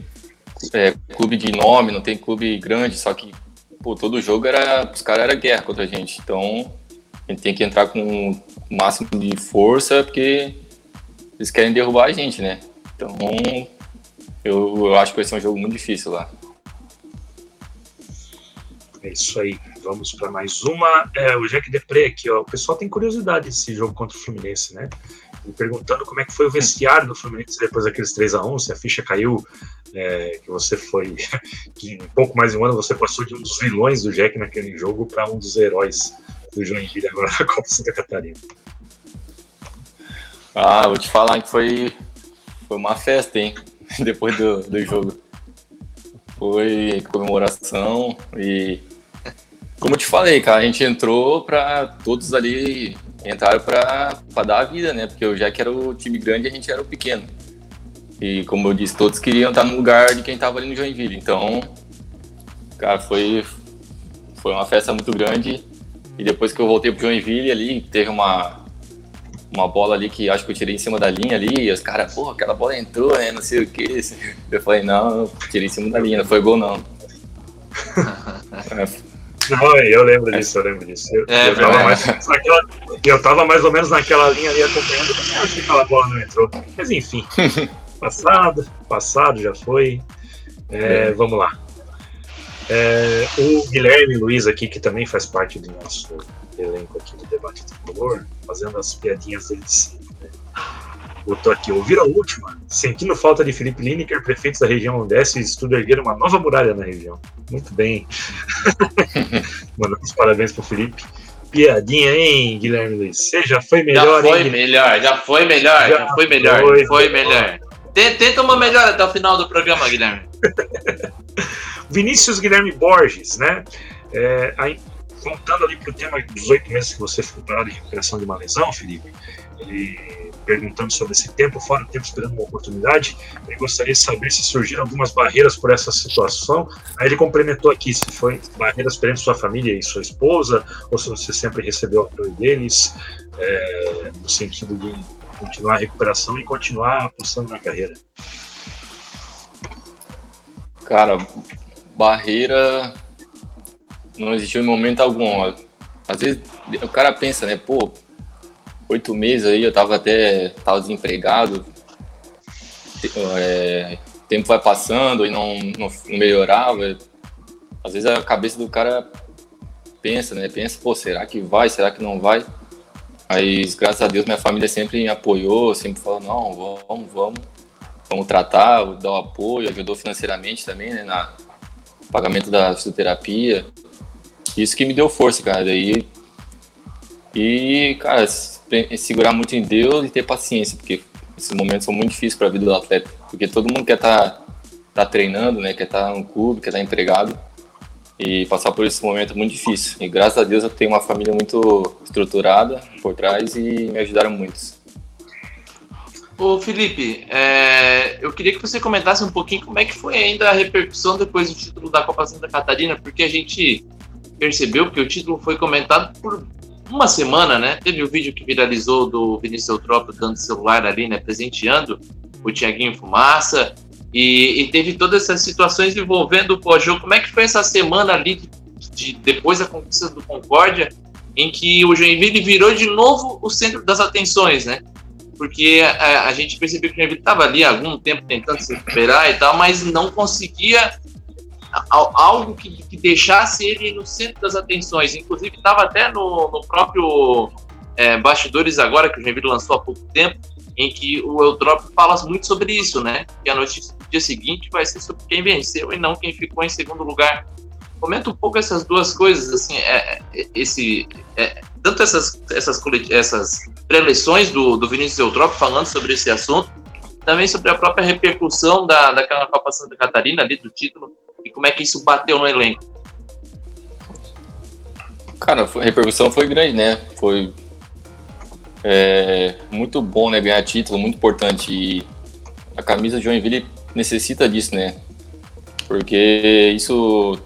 é, clube de nome, não tem clube grande, só que pô, todo jogo era. Os caras eram guerra contra a gente. Então a gente tem que entrar com o máximo de força, porque eles querem derrubar a gente, né? Então eu, eu acho que vai ser um jogo muito difícil lá. É isso aí. Vamos para mais uma. É, o Jack Depré aqui, ó. O pessoal tem curiosidade desse jogo contra o Fluminense, né? Me perguntando como é que foi o vestiário do Fluminense depois daqueles 3 a 1 se a ficha caiu, é, que você foi. <laughs> que em pouco mais de um ano você passou de um dos vilões do Jack naquele jogo para um dos heróis do Joinville agora na <laughs> Copa Santa Catarina. Ah, vou te falar que foi, foi uma festa, hein? <laughs> Depois do, do jogo. Foi comemoração e como eu te falei, cara, a gente entrou para todos ali entraram para dar a vida, né? Porque eu já que era o time grande, a gente era o pequeno. E como eu disse, todos queriam estar no lugar de quem estava ali no Joinville. Então, cara, foi foi uma festa muito grande. E depois que eu voltei pro Joinville ali, teve uma uma bola ali que acho que eu tirei em cima da linha ali, e os caras, porra, aquela bola entrou, né? Não sei o que. Eu falei, não, tirei em cima da linha, não foi gol não. É, <laughs> Foi, eu lembro disso, eu lembro disso. Eu, É eu, tava mais, naquela, eu tava mais ou menos naquela linha ali acompanhando, mas acho que aquela bola não entrou. Mas enfim, <laughs> passado, passado já foi. É, Vamos lá. É, o Guilherme Luiz aqui, que também faz parte do nosso elenco aqui do debate tricolor, fazendo as piadinhas dele de sempre. Né? Botou aqui, ouvir a última, sentindo falta de Felipe Lineker, prefeitos da região Nordeste estudo erguer uma nova muralha na região. Muito bem. <laughs> Mandando os parabéns pro Felipe. Piadinha, hein, Guilherme Luiz? Você já foi Já melhor, foi hein? melhor, já foi melhor, já, Já foi melhor, foi foi, melhor. melhor. Tenta, uma melhor até o final do programa, Guilherme. <laughs> Vinícius Guilherme Borges, né? É, aí, voltando ali para o tema dos oito meses que você ficou parado em recuperação de uma lesão, Felipe, ele perguntando sobre esse tempo, fora o tempo esperando uma oportunidade, ele gostaria de saber se surgiram algumas barreiras por essa situação. Aí ele complementou aqui se foi barreiras perante sua família e sua esposa, ou se você sempre recebeu apoio deles, é, no sentido de continuar a recuperação e continuar apostando na carreira. Cara, barreira não existiu em momento algum. Às vezes o cara pensa, né, pô, oito meses aí, eu tava até tava desempregado, é, tempo vai passando e não, não, não melhorava. Às vezes a cabeça do cara pensa, né? Pensa, pô, será que vai? Será que não vai? Aí, graças a Deus, minha família sempre me apoiou, sempre falou, não, vamos, vamos, vamos tratar, dar o apoio, ajudou financeiramente também, né, na pagamento da fisioterapia. Isso que me deu força, cara. Daí, e, cara, segurar muito em Deus e ter paciência, porque esses momentos são muito difíceis para a vida do atleta, porque todo mundo quer estar tá, treinando, né, quer estar no clube, quer estar empregado, e passar por esse momento é muito difícil. E graças a Deus eu tenho uma família muito estruturada por trás e me ajudaram muito. Ô Felipe, é, eu queria que você comentasse um pouquinho como é que foi ainda a repercussão depois do título da Copa Santa Catarina, porque a gente percebeu que o título foi comentado por uma semana, né? Teve o vídeo que viralizou do Vinícius Eutrópio dando celular ali, né? Presenteando o Tiaguinho Fumaça. E, e teve todas essas situações envolvendo o pós-jogo. Como é que foi essa semana ali, de, de- depois da conquista do Concórdia, em que o Joinville virou de novo o centro das atenções, né? Porque a, a gente percebeu que o Joinville estava ali há algum tempo tentando se recuperar e tal, mas não conseguia algo que, que deixasse ele no centro das atenções. Inclusive, estava até no, no próprio é, Bastidores agora, que o Joinville lançou há pouco tempo, em que o Eutrópio fala muito sobre isso, né? Que a notícia do dia seguinte vai ser sobre quem venceu e não quem ficou em segundo lugar. Comenta um pouco essas duas coisas, assim, é, é, esse, é, tanto essas, essas, essas preleções do, do Vinícius Eutrópio falando sobre esse assunto, também sobre a própria repercussão da, daquela Copa Santa Catarina ali, do título, e como é que isso bateu no elenco. Cara, a repercussão foi grande, né? Foi é, muito bom, né? Ganhar título, muito importante. E a camisa de Joinville necessita disso, né? Porque isso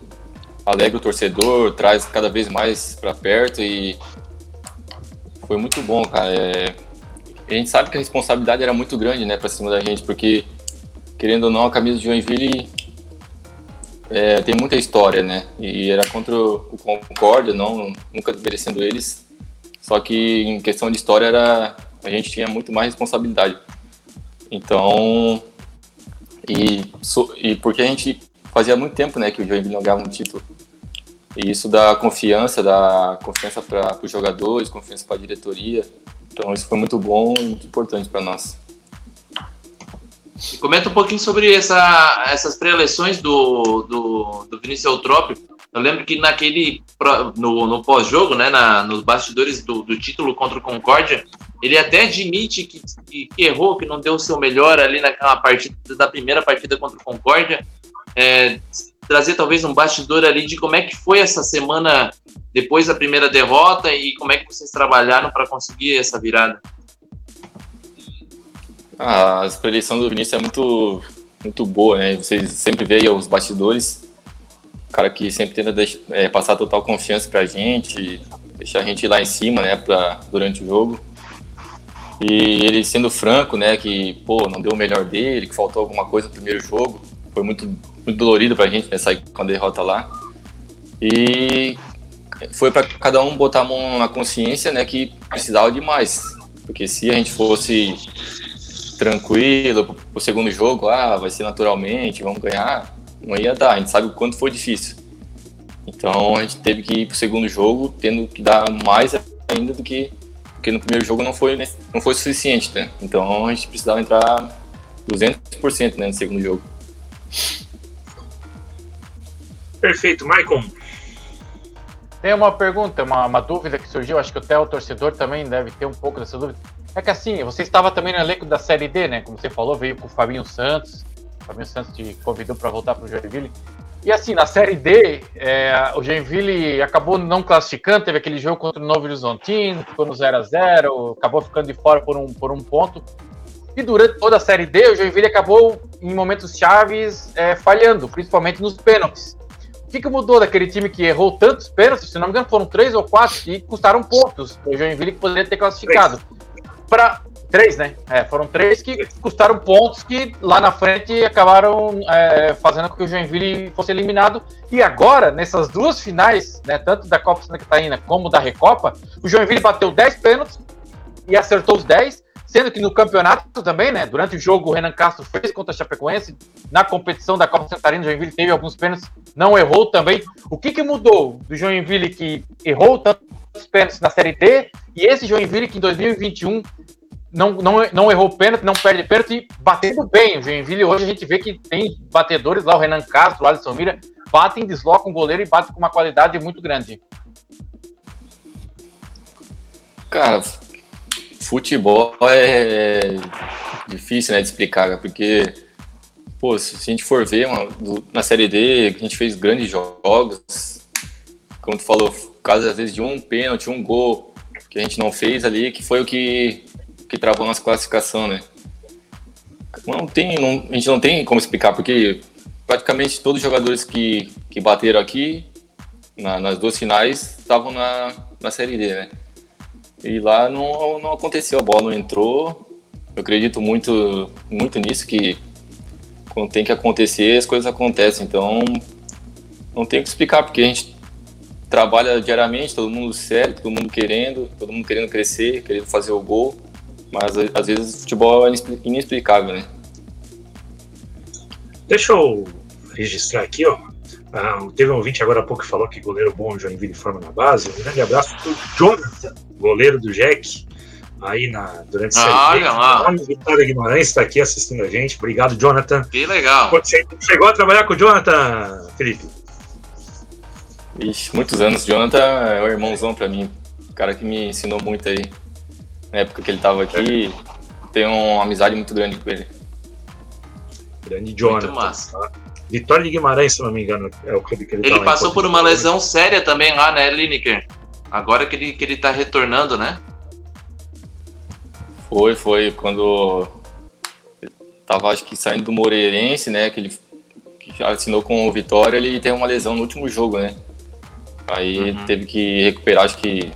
alegra o torcedor, traz cada vez mais para perto e foi muito bom, cara. É, a gente sabe que a responsabilidade era muito grande, né, para cima da gente, porque querendo ou não, a camisa de Joinville é, tem muita história, né? E era contra o Concórdia, não, nunca desmerecendo eles. Só que em questão de história era a gente tinha muito mais responsabilidade. Então, e, so- e porque a gente fazia muito tempo, né, que o Joinville não ganhava um título. E isso dá confiança, dá confiança para os jogadores, confiança para a diretoria. Então isso foi muito bom e muito importante para nós. Comenta um pouquinho sobre essa, essas pré-eleições do, do, do Vinícius Eutrópio. Eu lembro que naquele no, no pós-jogo, né, na, nos bastidores do, do título contra o Concórdia, ele até admite que, que, que errou, que não deu o seu melhor ali naquela partida da primeira partida contra o Concórdia. É, trazer talvez um bastidor ali de como é que foi essa semana depois da primeira derrota e como é que vocês trabalharam para conseguir essa virada. Ah, a preleção do Vinícius é muito, muito boa, né? Vocês sempre veem os bastidores, o cara que sempre tenta deix- é, passar total confiança pra gente, deixar a gente lá em cima, né, pra, durante o jogo. E ele sendo franco, né, que, pô, não deu o melhor dele, que faltou alguma coisa no primeiro jogo, foi muito, muito dolorido pra gente, né, sair com a derrota lá. E foi para cada um botar a mão na consciência, né, que precisava de mais. Porque se a gente fosse tranquilo pro segundo jogo, ah, vai ser naturalmente, vamos ganhar, não ia dar. A gente sabe o quanto foi difícil. Então a gente teve que ir pro segundo jogo tendo que dar mais ainda do que porque no primeiro jogo não foi né, não foi suficiente, né? Então a gente precisava entrar 200% né, no segundo jogo. Perfeito, Maicon. Tem uma pergunta, uma, uma dúvida que surgiu, acho que até o torcedor também deve ter um pouco dessa dúvida. É que assim, você estava também no elenco da Série D, né? Como você falou, veio com o Fabinho Santos. O Fabinho Santos te convidou para voltar para o Joinville. E assim, na Série D, é, o Joinville acabou não classificando, teve aquele jogo contra o Novo Horizontino, ficou no 0 a 0 acabou ficando de fora por um, por um ponto. E durante toda a Série D, o Joinville acabou, em momentos chaves, é, falhando, principalmente nos pênaltis. O que, que, mudou daquele time que errou tantos pênaltis? Se não me engano, foram três ou quatro que custaram pontos. O Joinville que poderia ter classificado. Para três, né? É, foram três que custaram pontos que lá na frente acabaram é, fazendo com que o Joinville fosse eliminado. E agora, nessas duas finais, né, tanto da Copa Santa Catarina como da Recopa, o Joinville bateu 10 pênaltis e acertou os 10. Sendo que no campeonato também, né? Durante o jogo, o Renan Castro fez contra a Chapecoense. Na competição da Copa Santarina, o Joinville teve alguns pênaltis, não errou também. O que, que mudou do Joinville que errou tantos pênaltis na Série D e esse Joinville que em 2021 não, não, não errou pênalti, não perde pênalti e batendo bem. O Joinville hoje a gente vê que tem batedores lá, o Renan Castro, o Alisson Mira, batem, deslocam o goleiro e batem com uma qualidade muito grande. Cara, futebol é difícil né, de explicar, porque pô, se a gente for ver na Série D, a gente fez grandes jogos, como tu falou, caso às vezes de um pênalti, um gol que a gente não fez ali, que foi o que, que travou nossa classificação, né? Não tem, não, a gente não tem como explicar, porque praticamente todos os jogadores que, que bateram aqui na, nas duas finais estavam na, na Série D, né? E lá não, não aconteceu, a bola não entrou. Eu acredito muito, muito nisso, que quando tem que acontecer, as coisas acontecem. Então, não tem o que explicar, porque a gente trabalha diariamente, todo mundo sério, todo mundo querendo, todo mundo querendo crescer, querendo fazer o gol. Mas às vezes o futebol é inexplicável, né? Deixa eu registrar aqui, ó. Ah, teve um ouvinte agora há pouco que falou que goleiro bom Joinville forma na base. Um grande abraço para o Jonathan, goleiro do Jack, aí na, durante a série. Olha lá. Vitória Guimarães está aqui assistindo a gente. Obrigado, Jonathan. Que legal. Você chegou a trabalhar com o Jonathan, Felipe? Ixi, muitos anos. Jonathan é o irmãozão para mim. O cara que me ensinou muito aí. Na época que ele estava aqui, tenho uma amizade muito grande com ele. Grande Jonathan. Muito massa. Vitória de Guimarães, se não me engano, é o clube que ele Ele tá passou por uma lesão séria também lá, né, Lineker? Agora que ele, que ele tá retornando, né? Foi, foi. Quando tava, acho que saindo do Moreirense, né? Que ele que assinou com o Vitória, ele teve uma lesão no último jogo, né? Aí uhum. teve que recuperar, acho que,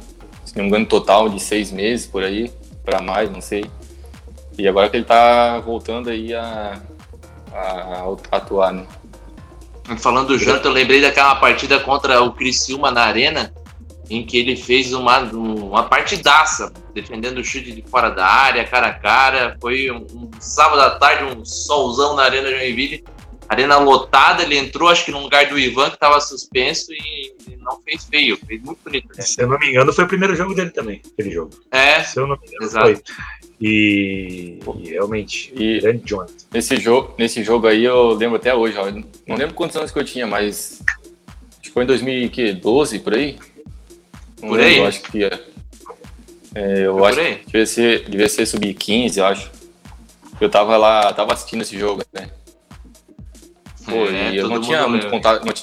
se não me engano, total de seis meses por aí, para mais, não sei. E agora que ele tá voltando aí a, a, a atuar, né? Falando do Jonathan, eu lembrei daquela partida contra o Criciúma na Arena, em que ele fez uma, uma partidaça, defendendo o chute de fora da área, cara a cara. Foi um, um sábado à tarde, um solzão na Arena Joinville. Arena lotada, ele entrou, acho que no lugar do Ivan, que estava suspenso, e não fez feio, fez muito bonito. Né? Se eu não me engano, foi o primeiro jogo dele também, aquele jogo. É, Se eu não me engano, exato. foi. E, e realmente, e grande Jonathan. Nesse jogo, nesse jogo aí, eu lembro até hoje, ó, não lembro quantos anos que eu tinha, mas acho que foi em 2012, por aí. Não por lembro, aí? Eu acho que é. é eu acho que devia ser, devia ser sub-15, eu acho. Eu tava lá, tava assistindo esse jogo, né? Pô, é, eu não tinha muito contato, não,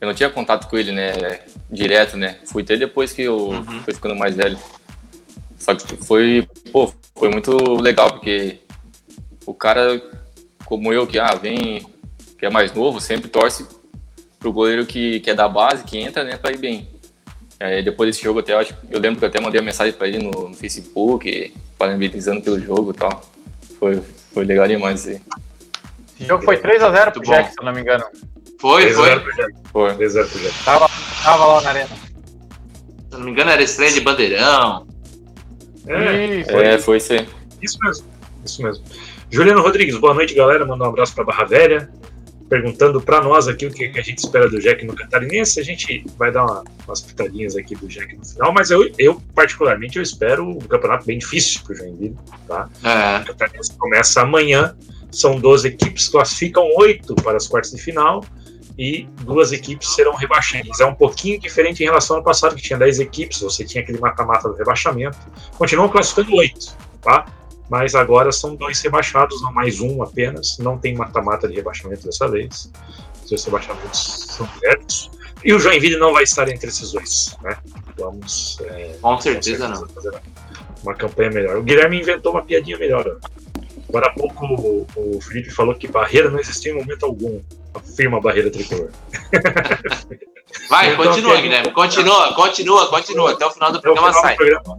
eu não tinha contato com ele, né, direto, né? Fui até depois que eu uhum. fui ficando mais velho. Só que foi, pô, foi muito legal, porque o cara como eu, que ah, vem, que é mais novo, sempre torce pro goleiro que, que é da base, que entra, né, pra ir bem. Aí, depois desse jogo, até, eu, acho, eu lembro que eu até mandei uma mensagem pra ele no, no Facebook, parabenizando pelo jogo e tal. Foi, foi legal demais aí. Esse jogo foi 3x0 pro Jack, se eu não me engano. Foi, foi. Foi. 3x0 pro Jack. Tava, tava lá na arena. Se não me engano, era estreia de Bandeirão. É, Isso, É, foi ser. isso mesmo. Isso mesmo. Juliano Rodrigues, boa noite, galera. Manda um abraço para Barra Velha. Perguntando para nós aqui o que, que a gente espera do Jack no Catarinense. A gente vai dar uma- umas pitadinhas aqui do Jack no final, mas eu, eu particularmente, eu espero um campeonato bem difícil para o Joinville. Tá? É. O Catarinense começa amanhã. São 12 equipes, classificam oito para as quartas de final e duas equipes serão rebaixadas. É um pouquinho diferente em relação ao passado, que tinha 10 equipes, você tinha aquele mata-mata do rebaixamento. Continuam classificando oito, tá? Mas agora são dois rebaixados, não mais um apenas. Não tem mata-mata de rebaixamento dessa vez. Os dois rebaixamentos são diretos. E o Joinville não vai estar entre esses dois, né? Vamos. é, Com certeza não. fazer uma campanha melhor. O Guilherme inventou uma piadinha melhor. Agora há pouco o, o Felipe falou que barreira não existia em momento algum. Afirma a barreira tricolor. <laughs> Vai, Então, continua, ok. Guilherme. Continua, continua, continua. Até o final do programa final sai. do programa,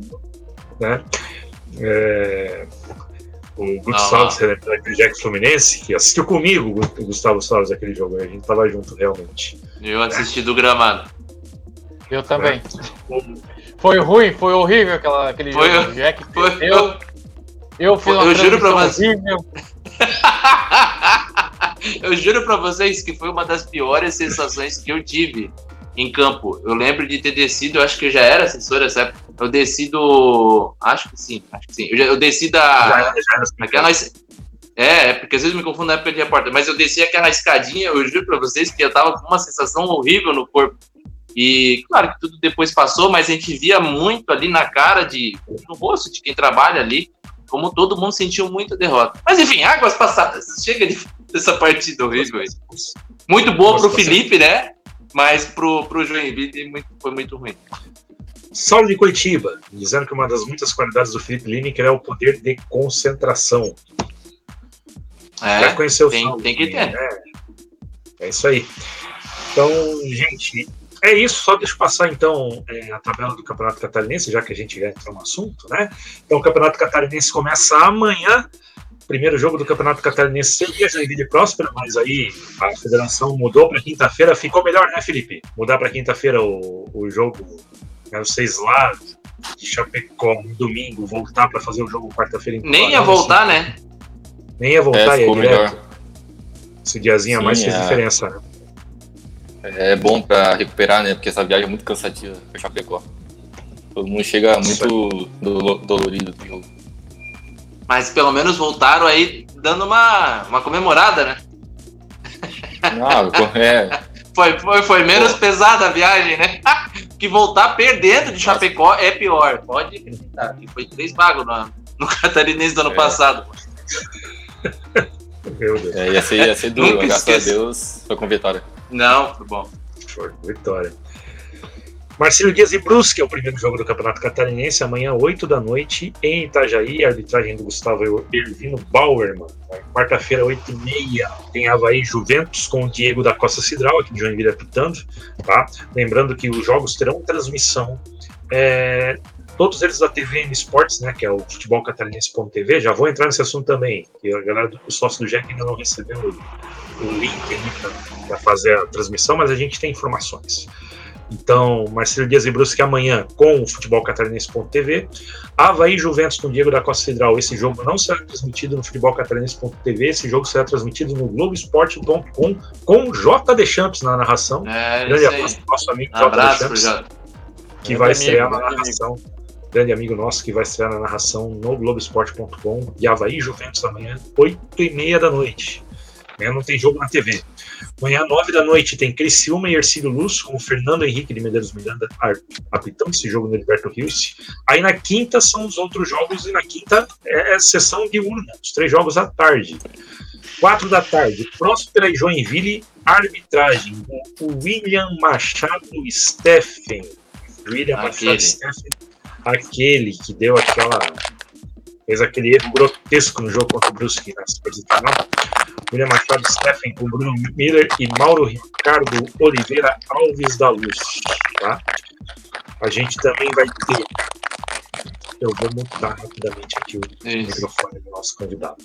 né? É, o Guto Ah. Salles, relembrando aquele Jack Fluminense, que assistiu comigo o Gustavo Salles aquele jogo. A gente tava junto realmente. Eu assisti do gramado. Eu também. Foi ruim, foi horrível aquela, aquele Foi- jogo. O Jack Foi- perdeu. Eu fiz uma Eu juro pra transmissão você. horrível. <laughs> eu juro pra vocês que foi uma das piores sensações que eu tive em campo. Eu lembro de ter descido, eu acho que eu já era assessor nessa época. Eu desci do. Acho que sim, acho que sim. Eu, já- eu desci Já da. já assim, Aquela. É, é, porque às vezes me confundo na época de repórter, mas eu desci aquela escadinha, eu juro pra vocês que eu tava com uma sensação horrível no corpo. E claro que tudo depois passou, mas a gente via muito ali na cara de. no rosto de quem trabalha ali, como todo mundo sentiu muita derrota. Mas enfim, águas passadas. Chega de, <laughs> dessa partida horrível aí. Muito boa pro Águas passadas. Felipe, né? Mas pro, pro Joinville muito- foi muito ruim. Saulo de Coitiba, dizendo que uma das muitas qualidades do Felipe Lineker é o poder de concentração. Já É, conheceu o tem- Saulo, tem que ter. né? É isso aí. Então, gente, é isso. Só deixa eu passar então é, a tabela do Campeonato Catarinense, já que a gente já entrou no assunto, né? Então, o Campeonato Catarinense começa amanhã. Primeiro jogo do Campeonato Catarinense seria Joinville e Próspera, mas aí a federação mudou para quinta-feira. Ficou melhor, né, Felipe? Mudar para quinta-feira o, o jogo, né, vocês lá de Chapecó no domingo, voltar para fazer o jogo quarta-feira em nem ia voltar, assim. né? Nem ia voltar, É, ia ficou direto. melhor. Esse diazinho a mais fez é. diferença, né? É bom pra recuperar, né? Porque essa viagem é muito cansativa pra Chapecó. Todo mundo chega muito dolo- dolorido do jogo. Mas pelo menos voltaram aí dando uma, uma comemorada, né? Ah, é. <laughs> Foi, foi, foi menos Pô. pesada a viagem, né? <laughs> que voltar perdendo de Chapecó é pior. Pode acreditar. Foi três bagos no, no Catarinense do ano É. passado. Meu Deus. é ia, ser, ia ser duro, graças esqueço. a Deus foi com vitória. Não, foi bom. Show, Vitória. Marcelo Dias e Brusque é o primeiro jogo do Campeonato Catarinense, amanhã, 8 da noite, em Itajaí, a arbitragem do Gustavo Ervino Bauerman. Quarta-feira, 8 e meia, tem Havaí Juventus com o Diego da Costa Cidral, aqui de Joinville apitando. Tá? Lembrando que os jogos terão transmissão, é, todos eles da TVN Esportes, né, que é o futebolcatarinense.tv. Já vou entrar nesse assunto também, que a galera do o sócio do Jack ainda não recebeu o, o link para fazer a transmissão, mas a gente tem informações. Então, Marcelo Dias e Brusque amanhã com o futebolcatarinense.tv. Havaí Juventus com Diego da Costa Federal. Esse jogo não será transmitido no futebolcatarinense.tv. Esse jogo será transmitido no Globoesporte.com com JD Champs na narração. É Grande abraço nosso amigo Um Jota. que vai amigo, estrear na grande narração. Grande amigo nosso que vai estrear na narração no Globoesporte.com. E Havaí Juventus amanhã, 8 e meia da noite. Amanhã não tem jogo na TV. Amanhã, 9 da noite, tem Criciúma e Ercílio Luz, com o Fernando Henrique de Medeiros Miranda apitando esse jogo no Heriberto Rios. Aí na quinta são os outros jogos, e na quinta é sessão de urna, os três jogos à tarde. 4 da tarde, Próspera e Joinville, arbitragem, o William Machado Steffen. William Aquele. Machado Steffen, aquele que deu aquela. fez aquele erro grotesco no jogo contra o Brusque na Super Final. William Machado Steffen com Bruno Miller e Mauro Ricardo Oliveira Alves da Luz. Tá? A gente também vai ter. Eu vou mutar rapidamente aqui o Isso. microfone do nosso convidado.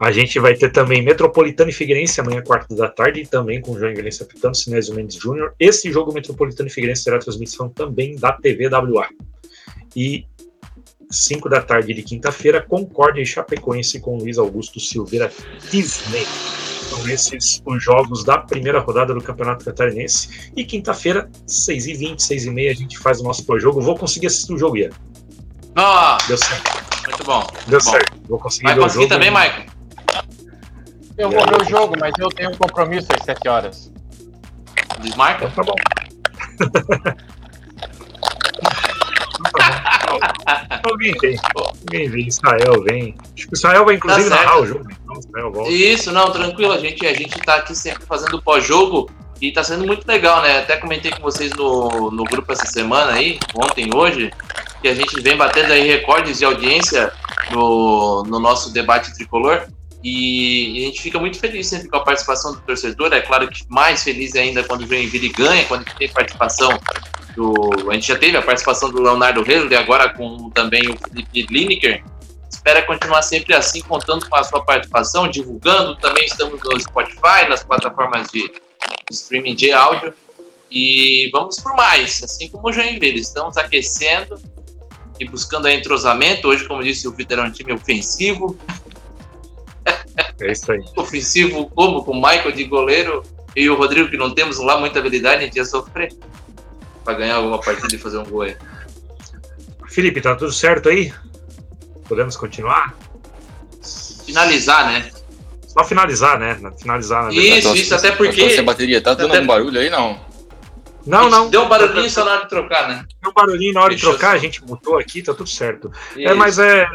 A gente vai ter também Metropolitano e Figueirense amanhã, quarta da tarde, e também com o Joinville apitando, Sinésio Mendes Júnior. Esse jogo Metropolitano e Figueirense será transmissão também da TV WA. E 5 da tarde de quinta-feira, Concórdia e Chapecoense com Luiz Augusto Silveira Disney. São esses os jogos da primeira rodada do Campeonato Catarinense. E quinta-feira, 6h20, 6h30, a gente faz o nosso pós-jogo. Vou conseguir assistir o jogo, Ian. Ah, Deu certo. muito bom. Deu bom. certo. Vou conseguir Vai ver o conseguir jogo. também, Michael? Eu vou ver o jogo, mas eu tenho um compromisso às 7 horas. Desmarca? Então tá bom. Alguém <laughs> vem. Alguém vem. Israel vem. Acho que o Israel vai inclusive Tá narrar o jogo. Então, Israel volta. Isso, não, tranquilo. A gente, a gente tá aqui sempre fazendo pós-jogo e tá sendo muito legal, né? Até comentei com vocês no, no grupo essa semana aí, ontem hoje, que a gente vem batendo aí recordes de audiência no, no nosso debate tricolor. E, a gente fica muito feliz sempre com a participação do torcedor. É claro que mais feliz ainda quando o Joinville ganha, quando tem participação do. A gente já teve a participação do Leonardo Relo e agora com também o Felipe Lineker espera continuar sempre assim, contando com a sua participação, divulgando. Também estamos no Spotify, nas plataformas de streaming de áudio. E vamos por mais, assim como o Joinville. Estamos aquecendo e buscando aí entrosamento. Hoje, como disse o Vitor, é um time ofensivo. É isso aí. <laughs> Ofensivo como com o Michael de goleiro e o Rodrigo, que não temos lá muita habilidade, a gente ia sofrer para ganhar alguma partida e fazer um gol aí. Felipe, tá tudo certo aí? Podemos continuar? Finalizar, né? Só finalizar, né? Finalizar, na verdade. Isso, isso, até porque- Essa bateria tá dando até- um barulho aí, não? Não, não. Deu um barulhinho só na hora de trocar, né? Deu um barulhinho na hora de Deixa eu trocar, a gente botou aqui, tá tudo certo. É, Isso. mas é.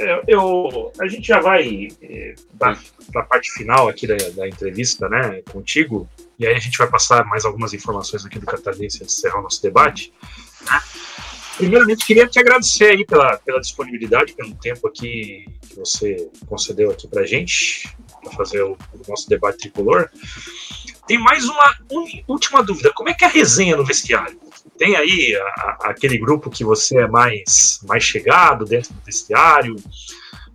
é, Eu, a gente já vai é, para a parte final aqui da, da entrevista, né, contigo, e aí a gente vai passar mais algumas informações aqui do Catarinense antes de encerrar o nosso debate. né? Primeiramente, queria te agradecer aí pela, pela disponibilidade, pelo tempo aqui que você concedeu aqui pra gente, para fazer o, o nosso debate tricolor. Tem mais uma última dúvida: como é que é a resenha no vestiário? Tem aí a- a- aquele grupo que você é mais, mais chegado dentro do vestiário?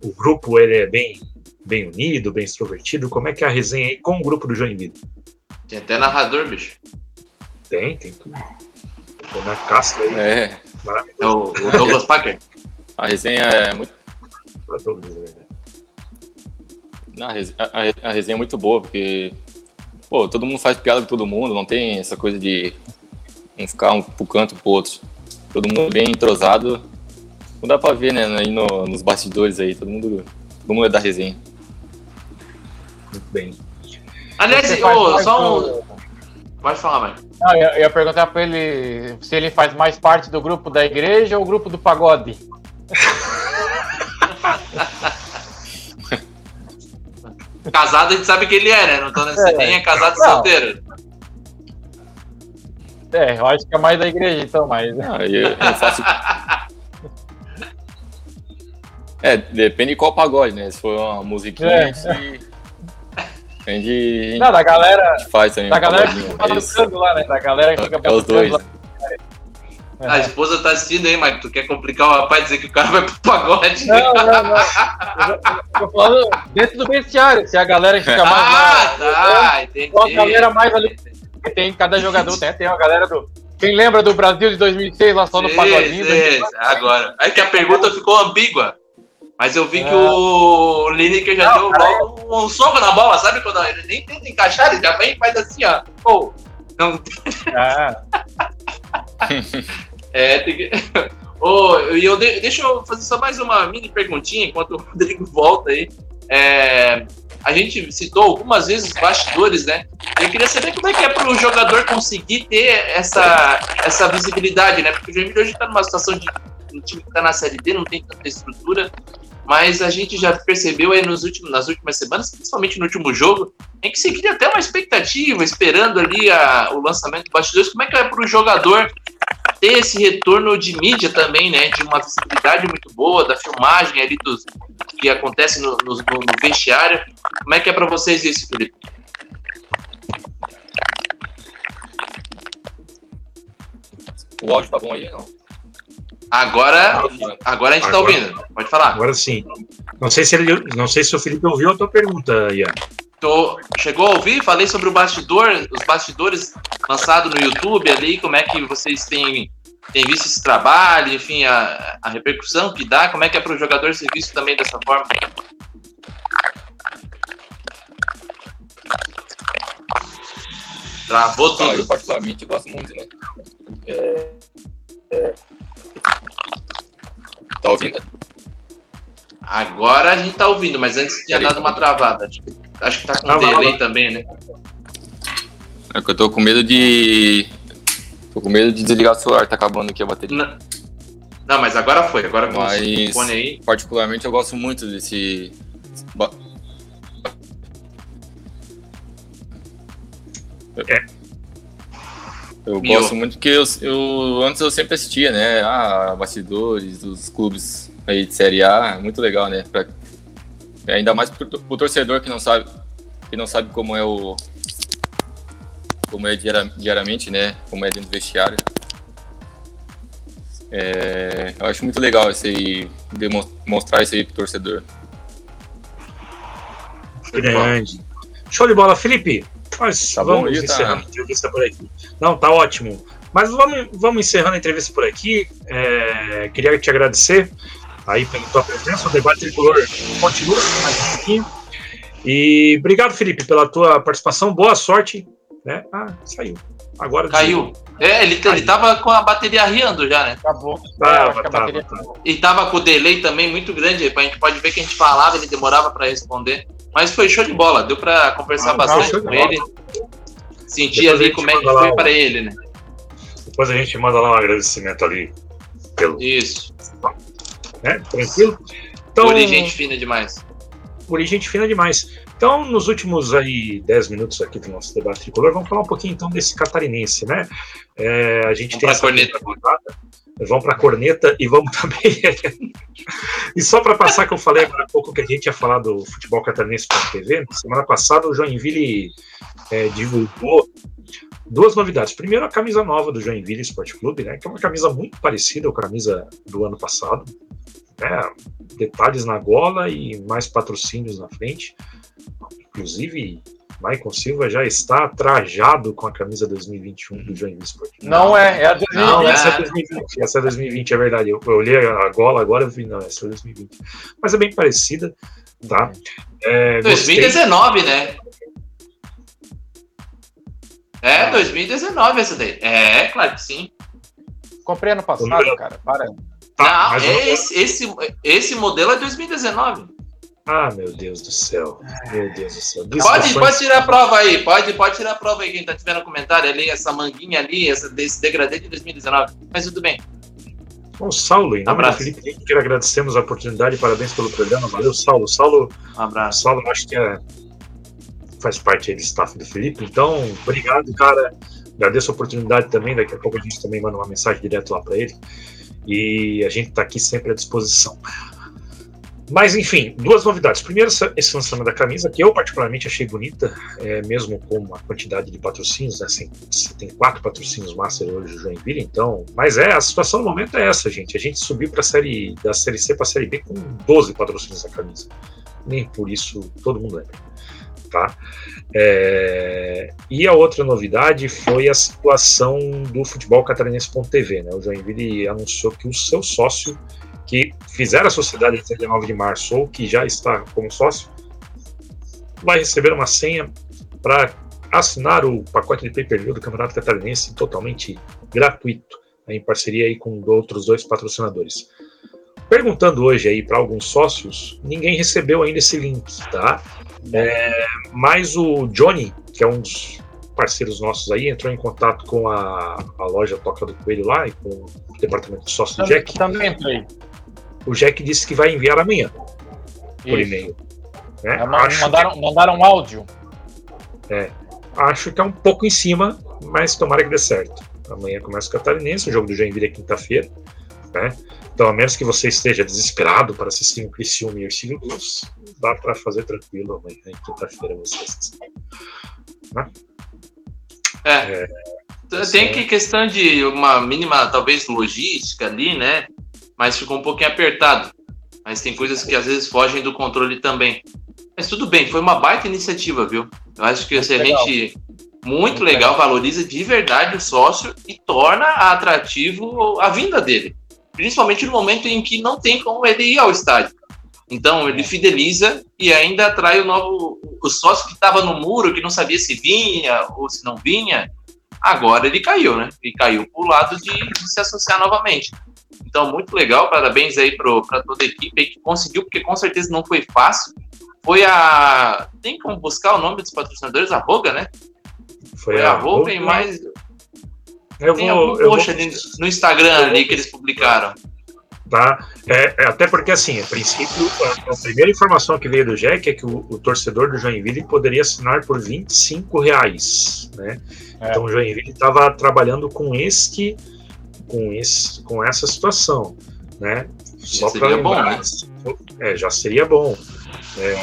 O grupo ele é bem, bem unido, bem extrovertido? Como é que é a resenha aí com o grupo do Joinville? Tem até narrador, bicho. Tem, tem tudo. Tem na Castro aí, É, É maravilhoso o, o Douglas Packer. a resenha é muito. pra todos, na verdade. não, A res- a- a resenha é muito boa, porque. Pô, todo mundo faz piada com todo mundo, não tem essa coisa de um ficar um pro canto pro outro. Todo mundo bem entrosado. Não dá pra ver, né? Aí no- nos bastidores aí, todo mundo, todo mundo é da resenha. Muito bem. Aliás, ô, só um. do- Pode falar, Mike. Não, eu eu ia perguntar pra ele se ele faz mais parte do grupo da igreja ou grupo do pagode. <laughs> Casado a gente sabe que ele é, né? Não tô nesse É. nem é casado Não. solteiro. É, eu acho que é mais da igreja, então, mas. Ah, eu, eu faço. É, depende de qual pagode, né? Se for uma musiquinha, É. a gente. A gente, Não, da galera, a gente faz também. da um galera que fica batucando lá, né? Da galera que fica É os batucando dois. lá. Né? <laughs> A esposa tá assistindo aí, Mike. Tu quer complicar o rapaz dizer que o cara vai pro pagode? Não, não, não. Eu tô- falando dentro do vestiário, se a galera fica mais Ah, tá, entendi. Uma galera mais ali. Tem cada jogador, né? Tem uma galera do. Quem lembra do Brasil de 2006 lá só no pagodinho? sim, Agora. É que a pergunta ficou ambígua. Mas eu vi que É. o Lineker já Não, deu logo um soco na bola, sabe? Quando ele nem tenta encaixar, ele já vem e faz assim, ó. Pô, não, Ah, <laughs> <laughs> é, tem que... <laughs> E eu de- deixa eu fazer só mais uma mini perguntinha enquanto o <laughs> Rodrigo volta aí. É, a gente citou algumas vezes bastidores, né? Eu queria saber como é que é para o jogador conseguir ter essa, essa visibilidade, né? Porque o Joinville hoje está numa situação de um time que está na Série D, não tem tanta estrutura, mas a gente já percebeu aí nos últimos, nas últimas semanas, principalmente no último jogo, em que se cria até uma expectativa, esperando ali a- o lançamento do bastidores. Como é que é para o jogador ter esse retorno de mídia também, né? De uma visibilidade muito boa, da filmagem ali dos que acontece no, no- no vestiário. Como é que é para vocês isso, Felipe? O áudio tá bom aí, não? Agora, agora a gente tá ouvindo. Pode falar. Agora sim. Não sei se ele, não sei se o Felipe ouviu a tua pergunta, Ian. Tô, chegou a ouvir? Falei sobre o bastidor, os bastidores lançados no YouTube ali, como é que vocês têm, têm visto esse trabalho, enfim, a, a repercussão que dá, como é que é para o jogador ser visto também dessa forma? Travou Ah, eu tudo. particularmente gosto muito, né? É, é... Tá ouvindo? Agora a gente tá ouvindo, mas antes tinha dado uma travada. Acho acho que tá com Travava. delay também, né? É que eu tô com medo de. Tô com medo de desligar o celular, tá acabando aqui a bateria. Não, não mas agora foi. Agora com Mas- o fone aí. Particularmente eu gosto muito desse. É. Eu Mio. gosto muito porque eu, eu- antes eu sempre assistia, né? Ah, bastidores dos clubes aí de Série A, muito legal, né? Pra- ainda mais pro, pro torcedor que não sabe que não sabe como é o como é diaria- diariamente, né? Como é dentro do vestiário. É, eu acho muito legal esse mostrar isso aí pro torcedor. Grande. Show de bola, Felipe. Nós Tá bom vamos tá? encerrando a entrevista por aqui. Não, tá ótimo. Mas vamos, vamos encerrando a entrevista por aqui. É, queria te agradecer aí pela tua presença. O debate tricolor continua mais um pouquinho. E obrigado, Felipe, pela tua participação. Boa sorte. Né? Ah, saiu. Agora Caiu. É, ele, ele tava com a bateria riando já, né? Acabou. É, Tava, a tava, bateria- tava. E tava com o delay também muito grande. A gente pode ver que a gente falava, ele demorava para responder. Mas foi show de bola, deu para conversar Ah, bastante show de com ele. Sentir Depois ali como é que foi o- para ele, né? Depois a gente manda lá um agradecimento ali. Pelo, Isso. Né? Tranquilo? Então, Por gente fina demais. por gente fina demais. Então, nos últimos aí 10 minutos aqui do nosso debate tricolor, vamos falar um pouquinho então desse catarinense, né? É, a gente Vamos tem essa corneta. vamos para a corneta e vamos <laughs> também. e só para passar que eu falei agora há pouco que a gente ia falar do futebol catarinense.tv, semana passada o Joinville é, divulgou duas novidades. Primeiro, a camisa nova do Joinville Esporte Clube, né? Que é uma camisa muito parecida com a camisa do ano passado. Né, detalhes na gola e mais patrocínios na frente. Inclusive, Maicon Silva já está trajado com a camisa 2021 do Joinville Sport. Não é, é a Não, 2020. essa é. é 2020, essa é 2020, é verdade. Eu, eu olhei a gola agora e vi, não, essa é 2020. Mas é bem parecida, tá? É, gostei. 2019, né? É, 2019 essa daí. É, claro que sim. Comprei ano passado, cara. Para. Tá, Não, é esse, esse, esse modelo é 2019. Ah, meu Deus do céu. Meu Deus do céu. Pode, pode tirar a prova aí, pode, pode tirar a prova aí, quem tá tiverando comentário ali, essa manguinha ali, essa, desse degradê de 2019. Mas tudo bem. Bom, Saulo, em nome Abraço. do Felipe Henrique, quero agradecemos a oportunidade, parabéns pelo programa. Valeu, Saulo. Saulo, Um abraço. Saulo acho que é, faz parte aí do staff do Felipe. Então, obrigado, cara. Agradeço a oportunidade também. Daqui a pouco a gente também manda uma mensagem direto lá para ele. E a gente está aqui sempre à disposição. Mas, enfim, duas novidades. Primeiro, esse lançamento da camisa, que eu particularmente achei bonita, é, mesmo com a quantidade de patrocínios, né? Você tem quatro patrocínios Master hoje do Joinville, então. Mas é, a situação no momento é essa, gente. A gente subiu para série da Série C para a Série B com 12 patrocínios na camisa. Nem por isso todo mundo lembra. Tá? É, E a outra novidade foi a situação do futebol catarinense.tv. Né? O Joinville anunciou que o seu sócio, que fizer a sociedade até 19 de março ou que já está como sócio, vai receber uma senha para assinar o pacote de pay-per-view do Campeonato Catarinense totalmente gratuito, né, em parceria aí com outros dois patrocinadores. Perguntando hoje aí para alguns sócios, ninguém recebeu ainda esse link, tá? É, mas o Johnny, que é um dos parceiros nossos aí, entrou em contato com a, a loja Toca do Coelho lá e com o departamento de sócio do Jack. Também entrei. O Jack disse que vai enviar amanhã por Isso. e-mail. Né? É, Acho, que, mandaram, mandaram um áudio. acho que é um pouco em cima, mas tomara que dê certo. Amanhã começa o Catarinense, o jogo do Joinville é quinta-feira. Né? Então, a menos que você esteja desesperado para assistir um Criciúma e Ercílio Luz, dá para fazer tranquilo amanhã, em quinta-feira, você assiste. É. Tem que questão de uma mínima, talvez, logística ali, né? Mas ficou um pouquinho apertado. Mas tem coisas que às vezes fogem do controle também. Mas tudo bem, foi uma baita iniciativa, viu? Eu acho que assim, a gente muito, legal, valoriza de verdade o sócio e torna atrativo a vinda dele. Principalmente no momento em que não tem como ele ir ao estádio. Então ele fideliza e ainda atrai o novo o sócio que estava no muro, que não sabia se vinha ou se não vinha. Agora ele caiu, né? Ele caiu para o lado de, de, se associar novamente. Então, muito legal, parabéns aí para toda a equipe que conseguiu, porque com certeza não foi fácil. Foi a. Tem como buscar o nome dos patrocinadores? A Roga, né? Foi, foi a, a Roga e mais. Eu Tem vou, algum post vou... no Instagram ali que eles publicaram. Tá? É, é, até porque, assim, a princípio, a, a, primeira informação que veio do Jack é que o, o, torcedor do Joinville poderia assinar por 25 reais, né? É. Então o Joinville estava trabalhando com este, com esse, com essa situação, né? Só para lembrar, bom, né? é, já seria bom. É,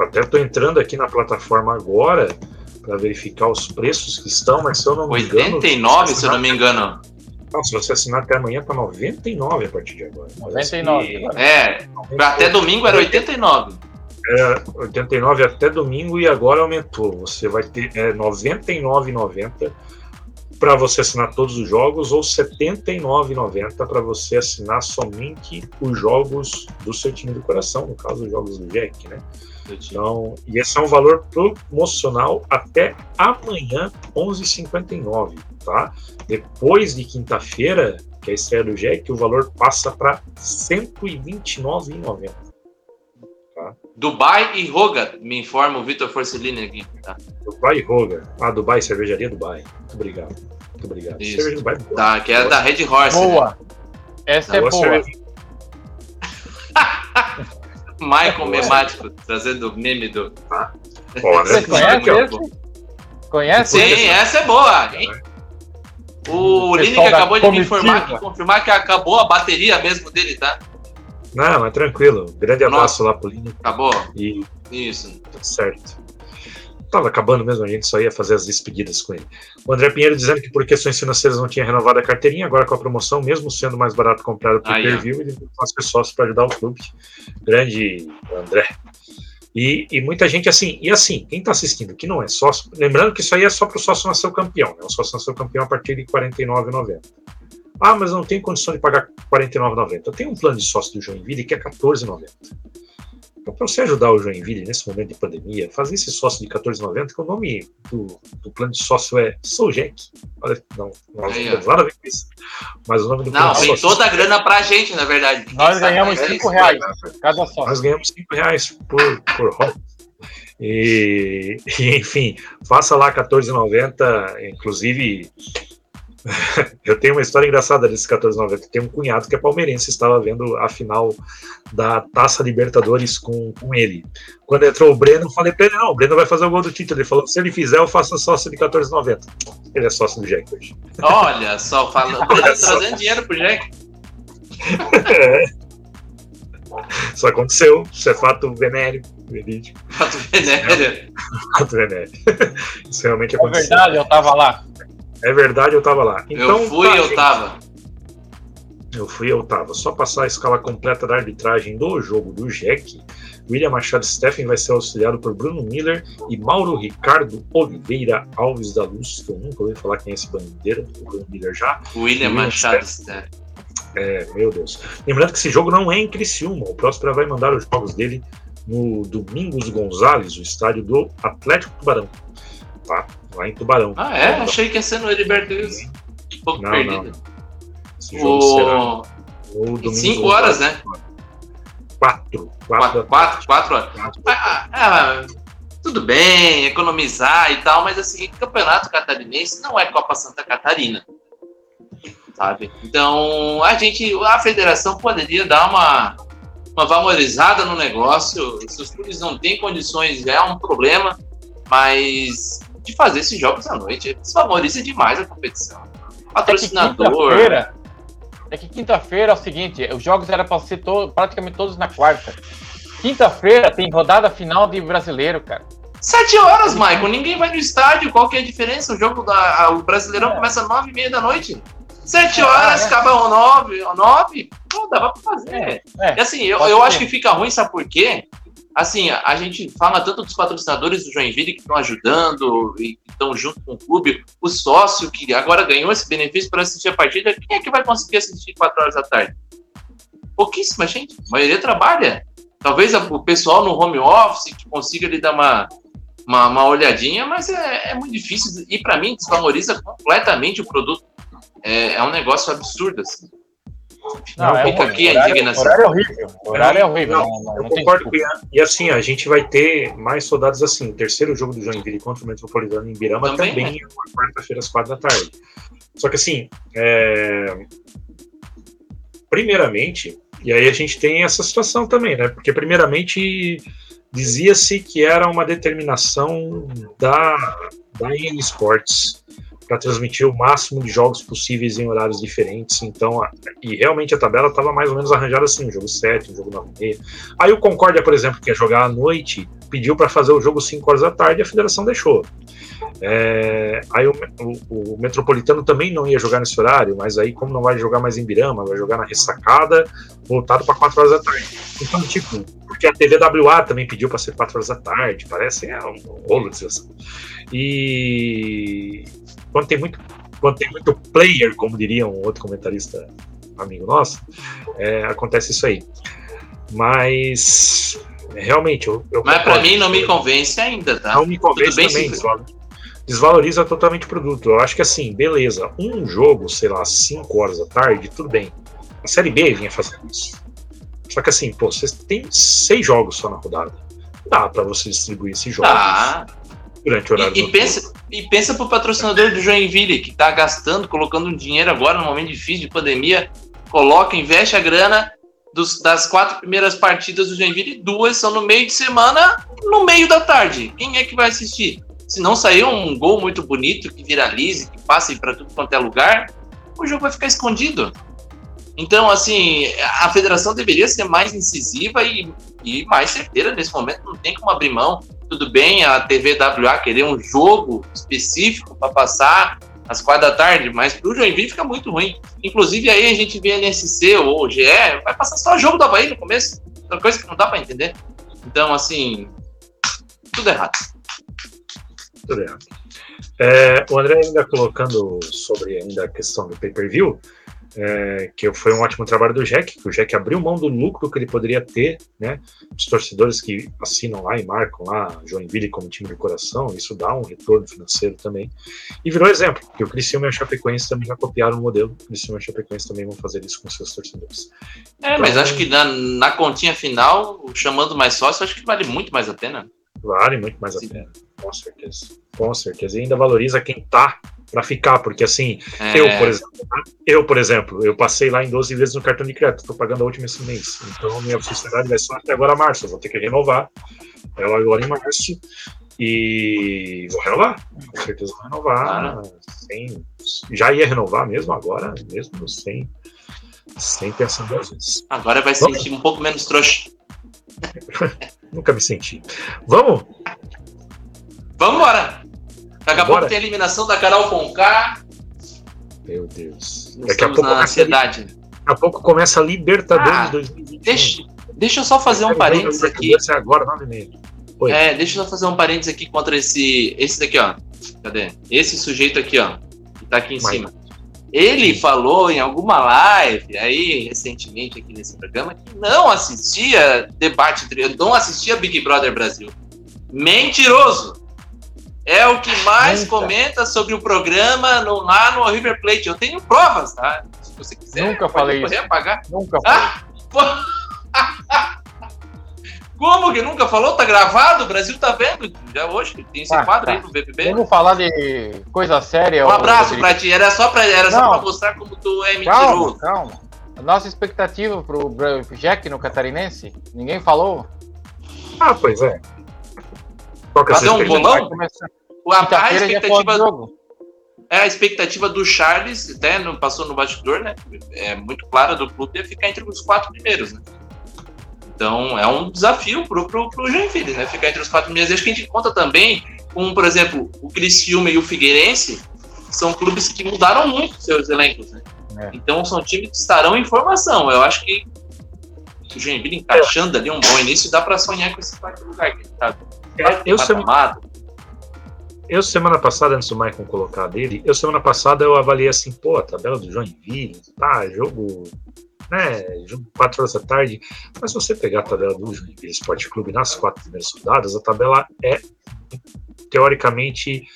até estou entrando aqui na plataforma agora para verificar os preços que estão, mas se eu não me 89, engano. se eu não me engano. Não, se você assinar até amanhã, tá 99 a partir de agora. 99. E... É, até domingo era 89. É, 89 até domingo e agora aumentou. Você vai ter é, 99,90 para você assinar todos os jogos ou 79,90 para você assinar somente os jogos do seu time do coração, no caso os jogos do Jack, né? Então, e esse é um valor promocional até amanhã, 11h59, tá? Depois de quinta-feira, que é a estreia do Jack, o valor passa para R$ 129,90. Tá? Dubai e Roga, me informa o Vitor Forcellini aqui. Tá? Dubai e Roga. Ah, Dubai, cervejaria Dubai. Muito obrigado. Muito obrigado. Isso. Cerveja Dubai. Boa. Tá, que é da Red Horse. Boa. Né? Essa é boa. <laughs> Michael Memático, trazendo o meme do. Ah. Você conhece? Conhece? Sim, essa é boa. Hein? O Lineker acabou de me informar que, confirmar que acabou a bateria mesmo dele, tá? Não, mas tranquilo. Grande abraço Nossa. lá pro Lineker. Acabou? E... Isso. Tudo certo. Tava acabando mesmo, a gente só ia fazer as despedidas com ele. O André Pinheiro dizendo que por questões financeiras não tinha renovado a carteirinha, agora com a promoção, mesmo sendo mais barato comprar o pay-per-view, ele faz sócio para ajudar o clube. Grande André. E, e, muita gente assim, e assim, quem está assistindo que não é sócio, lembrando que isso aí é só para o sócio nascer campeão, né? O sócio nascer campeão a partir de R$ 49,90. Ah, mas eu não tenho condição de pagar R$ 49,90. Eu tenho um plano de sócio do Joinville que é R$ 14,90. Então, para você ajudar o Joinville nesse momento de pandemia, fazer esse sócio de 14,90, que o nome do, do, plano de sócio é Souljack. Olha, não, não tem nada a ver com isso. Mas o nome do plano Não, vem toda a grana para a gente, na verdade. Nós ganhamos 5 reais cada sócio. Nós ganhamos 5 reais por, por E, e, enfim, faça lá 14,90, inclusive <laughs> eu tenho uma história engraçada desse 1490. Tem um cunhado que é palmeirense, estava vendo a final da Taça Libertadores com, com ele. Quando entrou o Breno, eu falei para ele: não, o Breno vai fazer o gol do título. Ele falou: se ele fizer, eu faço sócio de 1490. Ele é sócio do Jack hoje. Olha só, fala, o Breno tá trazendo dinheiro pro Jack. é. Isso aconteceu, isso é fato venéreo, verídico. Fato venéreo. Fato venéreo. <laughs> Isso realmente aconteceu. É verdade, eu tava lá. É verdade, eu tava lá. Então, eu fui, tá, eu gente. tava. Eu fui, eu tava. Só passar a escala completa da arbitragem do jogo do Jack. William Machado Steffen vai ser auxiliado por Bruno Miller e Mauro Ricardo Oliveira Alves da Luz, que eu nunca ouvi falar quem é esse bandeira, o Bruno Miller já. William, William Machado Steffen. É, meu Deus. Lembrando que esse jogo não é em Criciúma, o Próspera vai mandar os jogos dele no Domingos Gonzalez, o estádio do Atlético Tubarão. Tá? Lá em Tubarão. Ah, é? Achei que ia ser no Heriberto Wilson. Um pouco não, perdido. Não. O... será no domingo. Cinco horas, né? Quatro. Quatro, quatro, quatro horas. Quatro. Ah, ah, tudo bem, economizar e tal, mas assim, campeonato catarinense não é Copa Santa Catarina. Sabe? Então, a gente, a federação poderia dar uma, uma valorizada no negócio. Se os clubes não têm condições, é um problema, mas de fazer esses jogos à noite. Desvaloriza demais a competição. Patrocinador. É que quinta-feira é o seguinte: os jogos eram para ser to praticamente todos na quarta. Quinta-feira tem rodada final de brasileiro, cara. Sete horas, Michael. Ninguém vai no estádio. Qual que é a diferença? O jogo da. O Brasileirão é. começa às nove e meia da noite. Sete horas, ah, é. acaba às nove. Nove? Pô, dava pra fazer. É, é, e assim, eu, eu acho que fica ruim, sabe por quê? Assim, a gente fala tanto dos patrocinadores do Joinville que estão ajudando e estão junto com o clube, o sócio que agora ganhou esse benefício para assistir a partida, quem é que vai conseguir assistir 4 horas da tarde? Pouquíssima gente, a maioria trabalha. Talvez o pessoal no home office que consiga lhe dar uma, uma, uma olhadinha, mas é, é, muito difícil e para mim desvaloriza completamente o produto. É, é um negócio absurdo. Assim. Não, é fica é aqui a indignação. O horário é horrível. O horário é horrível. Não, não, eu não concordo com E assim, a gente vai ter mais soldados assim. O terceiro jogo do Joinville contra o Metropolitano em Birama também, também é uma quarta-feira às quatro da tarde. Só que assim, é... primeiramente, e aí a gente tem essa situação também, né? Porque primeiramente dizia-se que era uma determinação da, da EA Sports para transmitir o máximo de jogos possíveis em horários diferentes. Então, a, e realmente a tabela estava mais ou menos arranjada assim, um jogo 7, um jogo 9 e meia. Aí o Concórdia, por exemplo, que ia jogar à noite, pediu para fazer o jogo 5 horas da tarde e a federação deixou. É, aí o, o, o, Metropolitano também não ia jogar nesse horário, mas aí, como não vai jogar mais em Birama, vai jogar na ressacada, voltado para 4 horas da tarde. Então, tipo, porque a TVWA também pediu para ser 4 horas da tarde, parece é um rolo de situação. E quando tem muito, quando tem muito player, como diria um outro comentarista amigo nosso, é, acontece isso aí. Mas realmente eu, eu Mas para mim não me convence ainda, tá? Não me convence também, desvaloriza totalmente o produto. Eu acho que assim, beleza, um jogo, sei lá, 5 horas da tarde, tudo bem. A série B vinha fazendo isso. Só que assim, pô, vocês têm seis jogos só na rodada. Dá para você distribuir esses jogos. Ah durante o horário e, e pensa E pensa pro patrocinador do Joinville, que tá gastando, colocando um dinheiro agora, no momento difícil de pandemia, coloca, investe a grana dos, das quatro primeiras partidas do Joinville, duas são no meio de semana, no meio da tarde. Quem é que vai assistir? Se não sair um gol muito bonito, que viralize, que passe para tudo quanto é lugar, o jogo vai ficar escondido. Então, assim, a federação deveria ser mais incisiva e, e mais certeira nesse momento. Não tem como abrir mão tudo bem a TVWA querer um jogo específico para passar às quatro da tarde, mas para o Joinville fica muito ruim. Inclusive aí a gente vê a NSC ou GE, vai passar só jogo do Havaí no começo, uma coisa que não dá para entender. Então, assim, tudo errado. Tudo errado. É, o André ainda colocando sobre ainda a questão do pay-per-view, é, que foi um ótimo trabalho do Jack, que o Jack abriu mão do lucro que ele poderia ter, né? Os torcedores que assinam lá e marcam lá Joinville como time de coração, isso dá um retorno financeiro também. E virou exemplo, que o Criciúma e a Chapecoense também já copiaram o modelo, o Criciúma e a Chapecoense também vão fazer isso com seus torcedores. É, então, mas acho que na, na continha final, chamando mais sócio, acho que vale muito mais a pena. Vale muito mais Sim. a pena, com certeza. Com certeza. E ainda valoriza quem tá para ficar, porque assim, é. eu, por exemplo, eu, por exemplo, eu passei lá em 12 vezes no cartão de crédito, estou pagando a última esse mês. Então minha sociedade vai só até agora março, eu vou ter que renovar. Ela agora em março. E vou renovar, com certeza vou renovar. Sem, já ia renovar mesmo agora, mesmo sem, sem pensar duas vezes. Agora vai Vamos? sentir um pouco menos trouxa. <laughs> Nunca me senti. Vamos? Vamos embora! Daqui a Bora. pouco tem a eliminação da Carol Conká. Meu Deus. Daqui a pouco na ansiedade. Daqui a pouco começa a Libertadores ah, 2021. Deixa, deixa eu só fazer um parênteses aqui. agora, meses. É, deixa eu só fazer um parênteses aqui contra esse. Esse daqui, ó. Cadê? Esse sujeito aqui, ó. Que tá aqui em Mas... cima. Ele falou em alguma live aí, recentemente, aqui nesse programa, que não assistia debate, não assistia Big Brother Brasil. Mentiroso! é o que mais Nunca. comenta sobre o programa no, lá no River Plate. Eu tenho provas, tá? Se você quiser, Nunca falei isso. Apagar. Nunca ah, falei. <laughs> Como que nunca falou? Tá gravado? O Brasil tá vendo. Já hoje tem esse ah, quadro tá. aí no BBB. Vamos falar de coisa séria. Um abraço pra ti. Era só pra, era só pra mostrar como tu é mentiroso. Calma, calma. Nossa expectativa pro Jack no Catarinense? Ninguém falou? Ah, pois é. Fazer um bolão? A, a expectativa do, é a expectativa do Charles, até né, passou no bastidor, né? É muito clara do clube é ficar entre os quatro primeiros, né? Então é um desafio pro, pro, pro Joinville, né? Ficar entre os quatro primeiros. Acho que a gente conta também com, por exemplo, o Criciúma e o Figueirense, são clubes que mudaram muito seus elencos, né? É. Então são times que estarão em formação. Eu acho que o Joinville encaixando ali um bom início, dá para sonhar com esse quarto lugar. Tá? É, eu, semana, eu, semana passada, antes do Maicon colocar dele, eu semana passada eu avaliei assim, pô, a tabela do Joinville, tá, jogo, né, 4 horas da tarde, mas se você pegar a tabela do Joinville Esporte Clube nas quatro primeiras rodadas, a tabela é teoricamente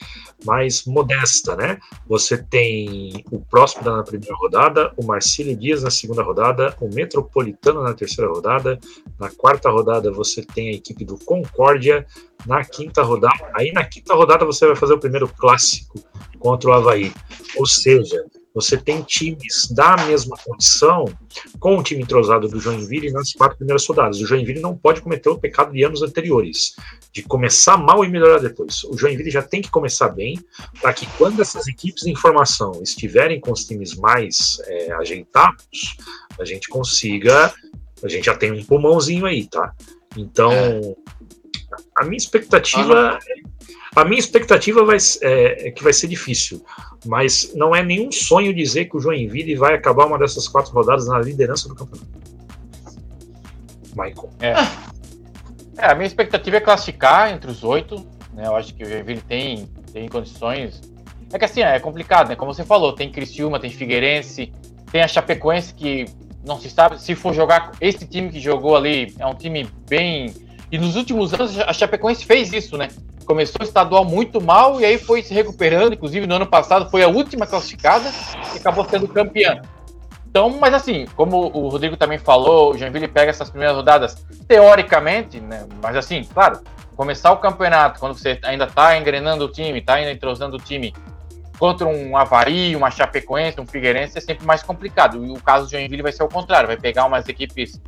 mais modesta, né? Você tem o próximo na primeira rodada, o Marcílio Dias na segunda rodada, o Metropolitano na terceira rodada, na quarta rodada você tem a equipe do Concórdia, na quinta rodada, aí na quinta rodada você vai fazer o primeiro clássico contra o Havaí. Ou seja, você tem times da mesma condição com o time entrosado do Joinville nas quatro primeiras rodadas. O Joinville não pode cometer o pecado de anos anteriores, de começar mal e melhorar depois. O Joinville já tem que começar bem, para que quando essas equipes de informação estiverem com os times mais é, ajeitados, a gente consiga. A gente já tem um pulmãozinho aí, tá? Então, é. A minha expectativa. A minha expectativa vai, é, é, que vai ser difícil, mas não é nenhum sonho dizer que o Joinville vai acabar uma dessas quatro rodadas na liderança do campeonato. Michael. É. é a minha expectativa é classificar entre os oito. Né? Eu acho que o Joinville tem, tem condições. É que assim, é complicado, né? Como você falou, tem Criciúma, tem Figueirense, tem a Chapecoense que não se sabe se for jogar. Esse time que jogou ali é um time bem. E nos últimos anos a Chapecoense fez isso, né? começou o estadual muito mal e aí foi se recuperando. Inclusive, no ano passado foi a última classificada e acabou sendo campeã. Então, mas assim, como o Rodrigo também falou, o Joinville pega essas primeiras rodadas teoricamente, né? Mas assim, claro, começar o campeonato quando você ainda está engrenando o time, está ainda entrosando o time contra um Havaí, uma Chapecoense, um Figueirense é sempre mais complicado. E o caso do Joinville vai ser o contrário, vai pegar umas equipes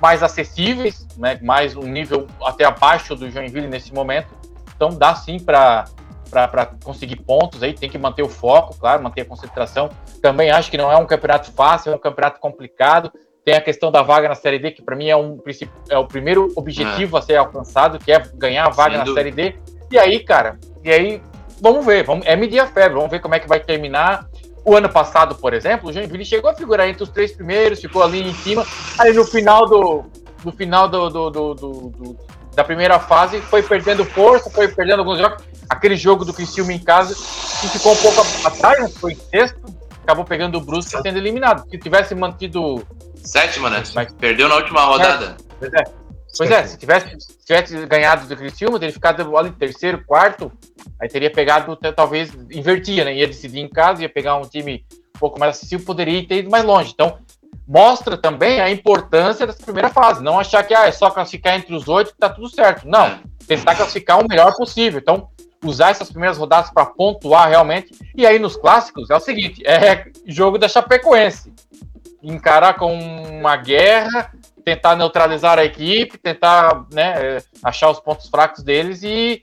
mais acessíveis, né, mais um nível até abaixo do Joinville nesse momento, então dá sim para para conseguir pontos aí, tem que manter o foco, claro, manter a concentração. Também acho que não é um campeonato fácil, é um campeonato complicado. Tem a questão da vaga na Série D, que para mim é, um, é o primeiro objetivo é. a ser alcançado, que é ganhar a vaga Sem na dúvida. Série D. E aí, cara, e aí, vamos ver, vamos, é medir a febre, vamos ver como é que vai terminar. O ano passado, por exemplo, o Joinville chegou a figurar entre os três primeiros, ficou ali em cima. Aí no final do, no final do, do, do, do da primeira fase, foi perdendo força, foi perdendo alguns jogos. Aquele jogo do Criciúma em casa, que ficou um pouco atrás, foi sexto, acabou pegando o Brusque sendo eliminado. Se tivesse mantido. Sétima, né? Mas... Perdeu na última rodada. É, é. Pois é, se tivesse, se tivesse ganhado do Criciúma, teria ficado ali terceiro, quarto, aí teria pegado, talvez, invertia, né? Ia decidir em casa, ia pegar um time um pouco mais acessível, poderia ter ido mais longe. Então, mostra também a importância dessa primeira fase. Não achar que ah, é só classificar entre os oito que tá tudo certo. Não, tentar classificar o melhor possível. Então, usar essas primeiras rodadas para pontuar realmente. E aí nos clássicos é o seguinte: é jogo da Chapecoense. Encarar com uma guerra, tentar neutralizar a equipe, tentar né, achar os pontos fracos deles e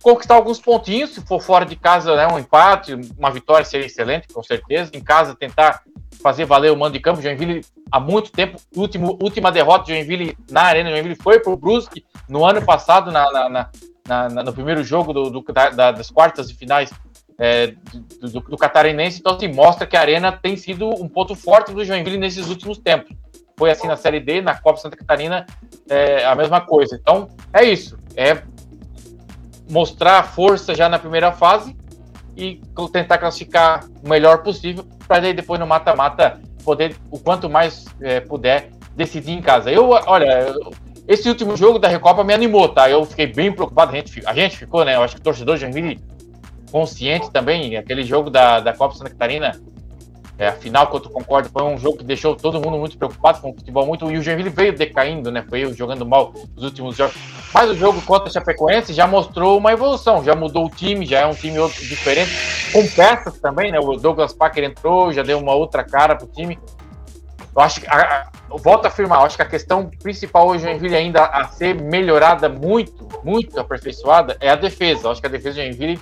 conquistar alguns pontinhos. Se for fora de casa, né, um empate, uma vitória seria excelente, com certeza. Em casa, tentar fazer valer o mando de campo. Joinville, há muito tempo, último, última derrota de Joinville na Arena Joinville foi para o Brusque no ano passado, na, na, na, na, no primeiro jogo do, do da, das quartas e finais é, do, do, do, Catarinense. Então, assim, mostra que a Arena tem sido um ponto forte do Joinville nesses últimos tempos. Foi assim na Série D, na Copa Santa Catarina, é a mesma coisa. Então, é isso. É mostrar força já na primeira fase e tentar classificar o melhor possível para depois no mata-mata poder, o quanto mais é, puder, decidir em casa. Eu, olha, esse último jogo da Recopa me animou, tá? Eu fiquei bem preocupado, a gente, a gente ficou, né? Eu acho que o torcedor de Joinville consciente também, aquele jogo da, da Copa Santa Catarina é, a final contra o Concorde foi um jogo que deixou todo mundo muito preocupado com o futebol muito. E o Joinville veio decaindo, né? Foi jogando mal nos últimos jogos. Mas o jogo contra o Chapecoense já mostrou uma evolução, já mudou o time, já é um time outro, diferente, com peças também, né? O Douglas Packer entrou, já deu uma outra cara pro time. Eu acho que, a, a, volto a afirmar, acho que a questão principal hoje Joinville ainda a ser melhorada muito, muito aperfeiçoada, é a defesa. Eu acho que a defesa do Joinville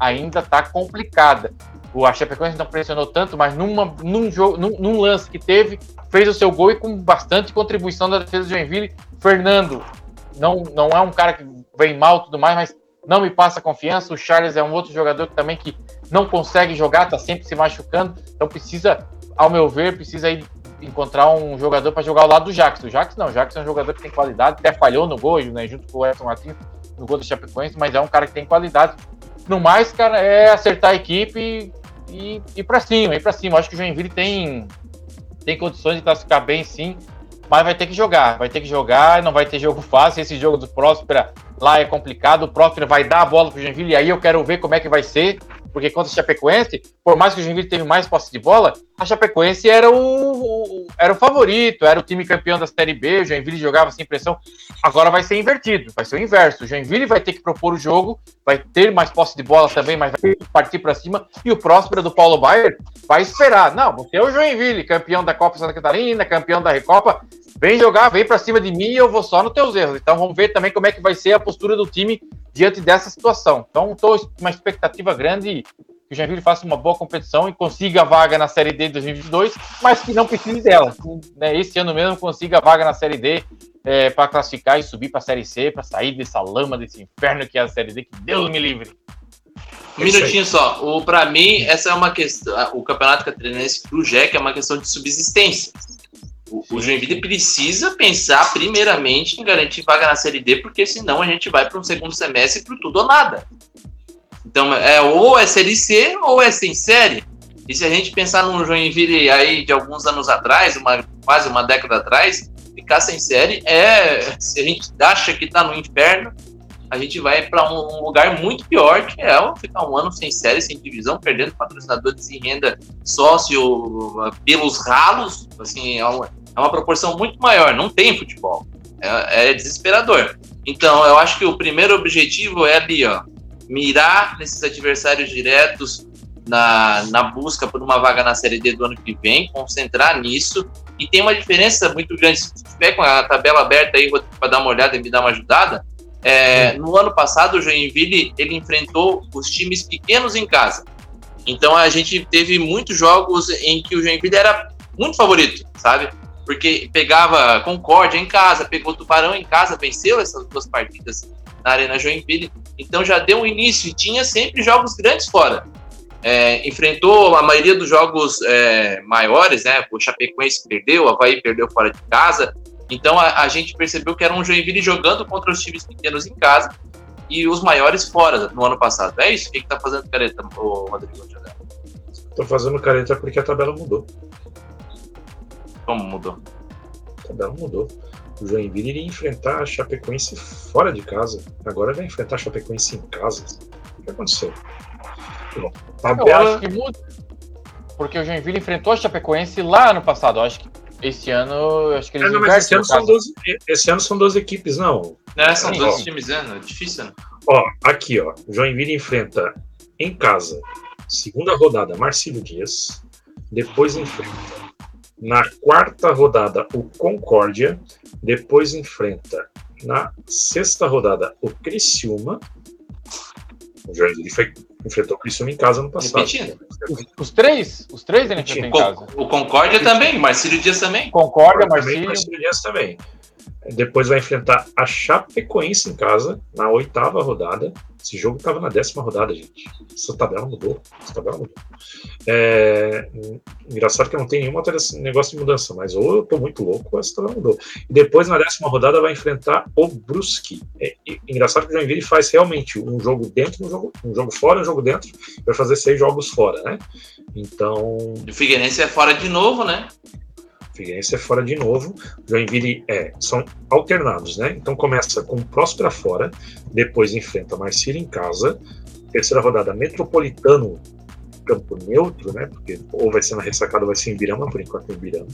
ainda está complicada. O a Chapecoense não pressionou tanto, mas numa, num, jogo, num, num, lance que teve, fez o seu gol e com bastante contribuição da defesa do Joinville. Fernando não, não é um cara que vem mal tudo mais, mas não me passa confiança. O Charles é um outro jogador que também que não consegue jogar, tá sempre se machucando, então precisa ao meu ver, precisa encontrar um jogador para jogar ao lado do Jackson. O Jackson não, o Jackson é um jogador que tem qualidade, até falhou no gol, né, junto com o Edson Martins, no gol do Chapecoense, mas é um cara que tem qualidade. No mais, cara, é acertar a equipe e ir para cima, ir para cima. Acho que o Joinville tem, tem condições de classificar bem, sim, mas vai ter que jogar, vai ter que jogar, não vai ter jogo fácil. Esse jogo do Próspera lá é complicado, o Próspera vai dar a bola pro Joinville e aí eu quero ver como é que vai ser porque contra o Chapecoense, por mais que o Joinville teve mais posse de bola, a Chapecoense era o, o, era o favorito, era o time campeão da Série B, o Joinville jogava sem pressão. Agora vai ser invertido, vai ser o inverso. O Joinville vai ter que propor o jogo, vai ter mais posse de bola também, mas vai partir para cima, e o Próspera do Paulo Baier vai esperar. Não, você é o Joinville, campeão da Copa Santa Catarina, campeão da Recopa, vem jogar, vem para cima de mim e eu vou só nos teus erros. Então vamos ver também como é que vai ser a postura do time diante dessa situação. Então, estou uma expectativa grande que o Joinville faça uma boa competição e consiga a vaga na Série D de 2022, mas que não precise dela. Né? Esse ano mesmo consiga a vaga na Série D é, para classificar e subir para a Série C, para sair dessa lama, desse inferno que é a Série D, que Deus me livre. Um minutinho só. O para mim essa é uma questão. O campeonato catarinense para o Jack é uma questão de subsistência. O, o Joinville precisa pensar primeiramente em garantir vaga na Série D, porque senão a gente vai para um segundo semestre para tudo ou nada. Então, é, ou é Série C ou é sem série. E se a gente pensar num Joinville aí de alguns anos atrás, uma, quase uma década atrás, ficar sem série é. Se a gente acha que está no inferno, a gente vai para um lugar muito pior, que é ficar um ano sem série, sem divisão, perdendo patrocinadores em renda sócio pelos ralos. Assim, é uma, é uma proporção muito maior. Não tem futebol. É, é, desesperador. Então, eu acho que o primeiro objetivo é ali, ó, mirar nesses adversários diretos na, na busca por uma vaga na Série D do ano que vem, concentrar nisso. E tem uma diferença muito grande. Se tiver com a tabela aberta aí, para dar uma olhada e me dar uma ajudada, é, no ano passado, o Joinville ele enfrentou os times pequenos em casa. Então a gente teve muitos jogos em que o Joinville era muito favorito, sabe? Porque pegava Concórdia em casa, pegou Tubarão em casa, venceu essas duas partidas na Arena Joinville. Então já deu um início e tinha sempre jogos grandes fora. É, enfrentou a maioria dos jogos é, maiores, né? O Chapecoense perdeu, o Havaí perdeu fora de casa, então a, a, gente percebeu que era um Joinville jogando contra os times pequenos em casa e os maiores fora no ano passado. É isso? O que, está fazendo careta, o Rodrigo Estou fazendo careta porque a tabela mudou. Como mudou? A tabela mudou. O Joinville iria enfrentar a Chapecoense fora de casa. Agora vai enfrentar a Chapecoense em casa. O que aconteceu? Bom, tabela... Eu acho que muda. Porque o Joinville enfrentou a Chapecoense lá no passado. Eu acho que esse ano, acho que eles é, não, mas esse ano, são 12, esse ano são 12 equipes, não. É, são 12 times, é, é difícil, né? Ó, aqui, ó. Joinville enfrenta em casa, segunda rodada, Marcílio Dias. Depois enfrenta na quarta rodada o Concórdia. Depois enfrenta na sexta rodada o Criciúma. O Joinville foi enfrentou o Criciúma em casa no passado. Repetindo. Os, os três? Os três ele enfrentou em casa. O Concórdia também, Marcílio Dias também. Concórdia, Marcílio. Marcílio Dias também. Depois vai enfrentar a Chapecoense em casa, na oitava rodada. Esse jogo estava na décima rodada, gente. Essa tabela mudou. Essa tabela mudou. É... Engraçado que não tem nenhum negócio de mudança, mas ou eu estou muito louco ou essa tabela mudou. E depois, na décima rodada, vai enfrentar o Brusque. É... Engraçado que o Joinville faz realmente um jogo dentro, um jogo, um jogo fora, um jogo dentro. Vai fazer seis jogos fora, né? Então. O Figueirense é fora de novo, né? Figueirense é fora de novo. Joinville é, são alternados, né? Então começa com Próspera fora, depois enfrenta Marcílio em casa, terceira rodada Metropolitano, campo neutro, né? Porque ou vai ser na ressacada ou vai ser em Birama, por enquanto em Birama.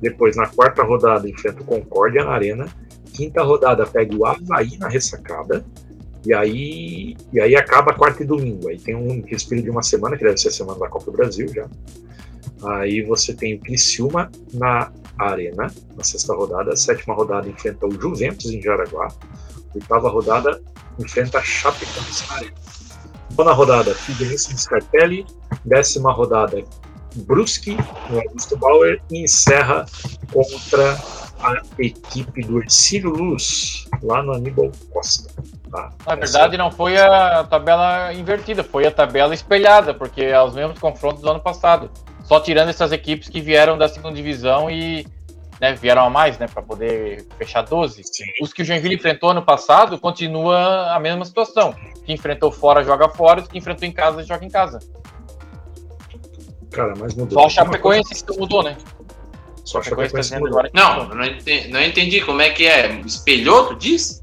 Depois na quarta rodada enfrenta o Concórdia na Arena. Quinta rodada pega o Havaí na ressacada. E aí, e aí acaba quarta e domingo. Aí tem um respiro de uma semana, que deve ser a semana da Copa do Brasil já. Aí você tem o Criciúma na Arena, na sexta rodada. A sétima rodada enfrenta o Juventus em Jaraguá. A oitava rodada enfrenta a Chapecoense na Arena. Nona rodada, Figueirense em Scarpelli. Décima rodada, Brusque no Augusto Bauer. E encerra contra a equipe do Ercílio Luz, lá no Aníbal Costa. Tá? Na verdade, não foi a tabela invertida, foi a tabela espelhada, porque é os mesmos confrontos do ano passado. Só tirando essas equipes que vieram da segunda divisão e né, vieram a mais, né, para poder fechar 12. Sim. Os que o Joinville enfrentou ano passado continua a mesma situação. Que enfrentou fora joga fora, os que enfrentou em casa joga em casa. Cara, mas mudou. Só o Chapecoense que mudou, né? Só o Chapecoense tá mudou. Não, não entendi, não entendi como é que é. Espelhou, tu disse?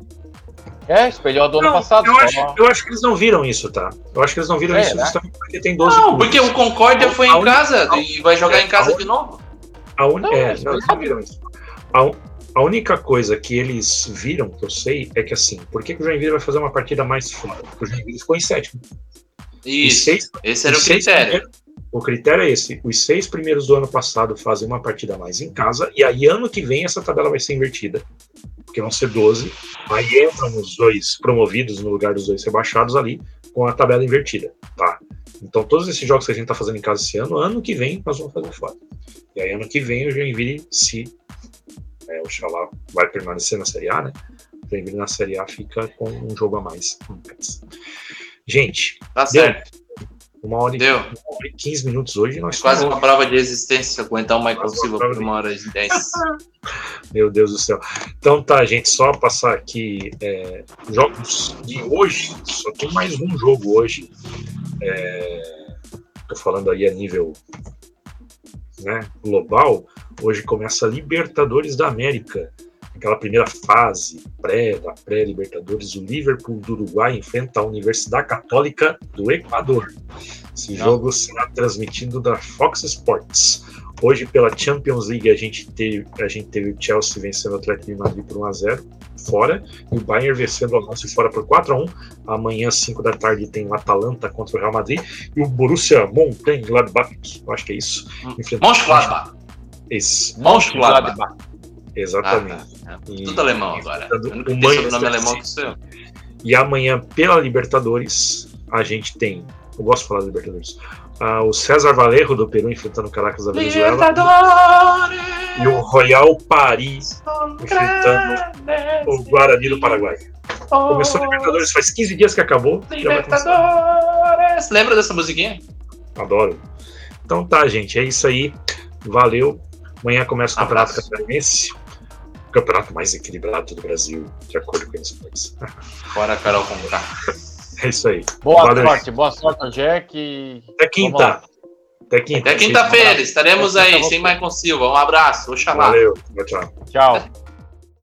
É, espelhou do ano passado. Eu acho, eu acho, que eles não viram isso, tá? Eu acho que eles não viram é, isso né? justamente porque tem 12 Não, porque o Concórdia foi em casa e vai jogar é, em casa de novo. A un... não, é, não, eles não viram isso. A, a, única coisa que eles viram, que eu sei, é que assim, por que, que o Joinville vai fazer uma partida mais fora? Porque o Joinville ficou em sétimo. Isso, seis, esse era o critério. O critério é esse: os seis primeiros do ano passado fazem uma partida mais em casa, e aí ano que vem essa tabela vai ser invertida, porque vão ser 12. Aí entram os dois promovidos no lugar dos dois rebaixados ali, com a tabela invertida, tá? Então, todos esses jogos que a gente tá fazendo em casa esse ano, ano que vem nós vamos fazer fora. E aí, ano que vem, o Joinville, se é, o Xalá vai permanecer na Série A, né? O Joinville na Série A fica com um jogo a mais Gente, tá certo. Uma hora, e, Deu. uma hora e 15 minutos hoje. Nós é quase uma prova de existência aguentar o Michael Silva por uma hora e 10. <laughs> Meu Deus do céu. Então tá, gente, só passar aqui é, jogos de hoje. Só tem mais um jogo hoje. É, tô falando aí a nível né, global. Hoje começa a Libertadores da América aquela primeira fase pré da pré-Libertadores, o Liverpool do Uruguai enfrenta a Universidade Católica do Equador. Esse Não. jogo será transmitido da Fox Sports. Hoje, pela Champions League, a gente teve, a gente teve o Chelsea vencendo o Atlético de Madrid por 1x0 fora, e o Bayern vencendo o Alonso fora por 4x1. Amanhã, às 5 da tarde, tem o Atalanta contra o Real Madrid e o Borussia Mönchengladbach, eu acho que é isso. Hum. Mönchengladbach. Isso. Mönchengladbach. Exatamente. Ah, tá. E, Tudo alemão agora. O que sobrenome alemão que sou eu. E amanhã, pela Libertadores, a gente tem. Eu gosto de falar Libertadores. Uh, o César Valerro do Peru enfrentando o Caracas da Venezuela. Libertadores! E o Royal Paris enfrentando o Guarani do Paraguai. Começou a Libertadores faz 15 dias que acabou. Libertadores! Lembra dessa musiquinha? Adoro. Então tá, gente. É isso aí. Valeu. Amanhã começa o Campeonato Catarinense. O campeonato mais equilibrado do Brasil, de acordo com eles. Bora, Carol Conká. É isso aí. Boa Valeu. sorte, boa sorte, Jack. Até quinta. Até quinta. Até quinta-feira, estaremos aí, sem Michael Silva. Um abraço, oxalá. Valeu, tchau. Tchau.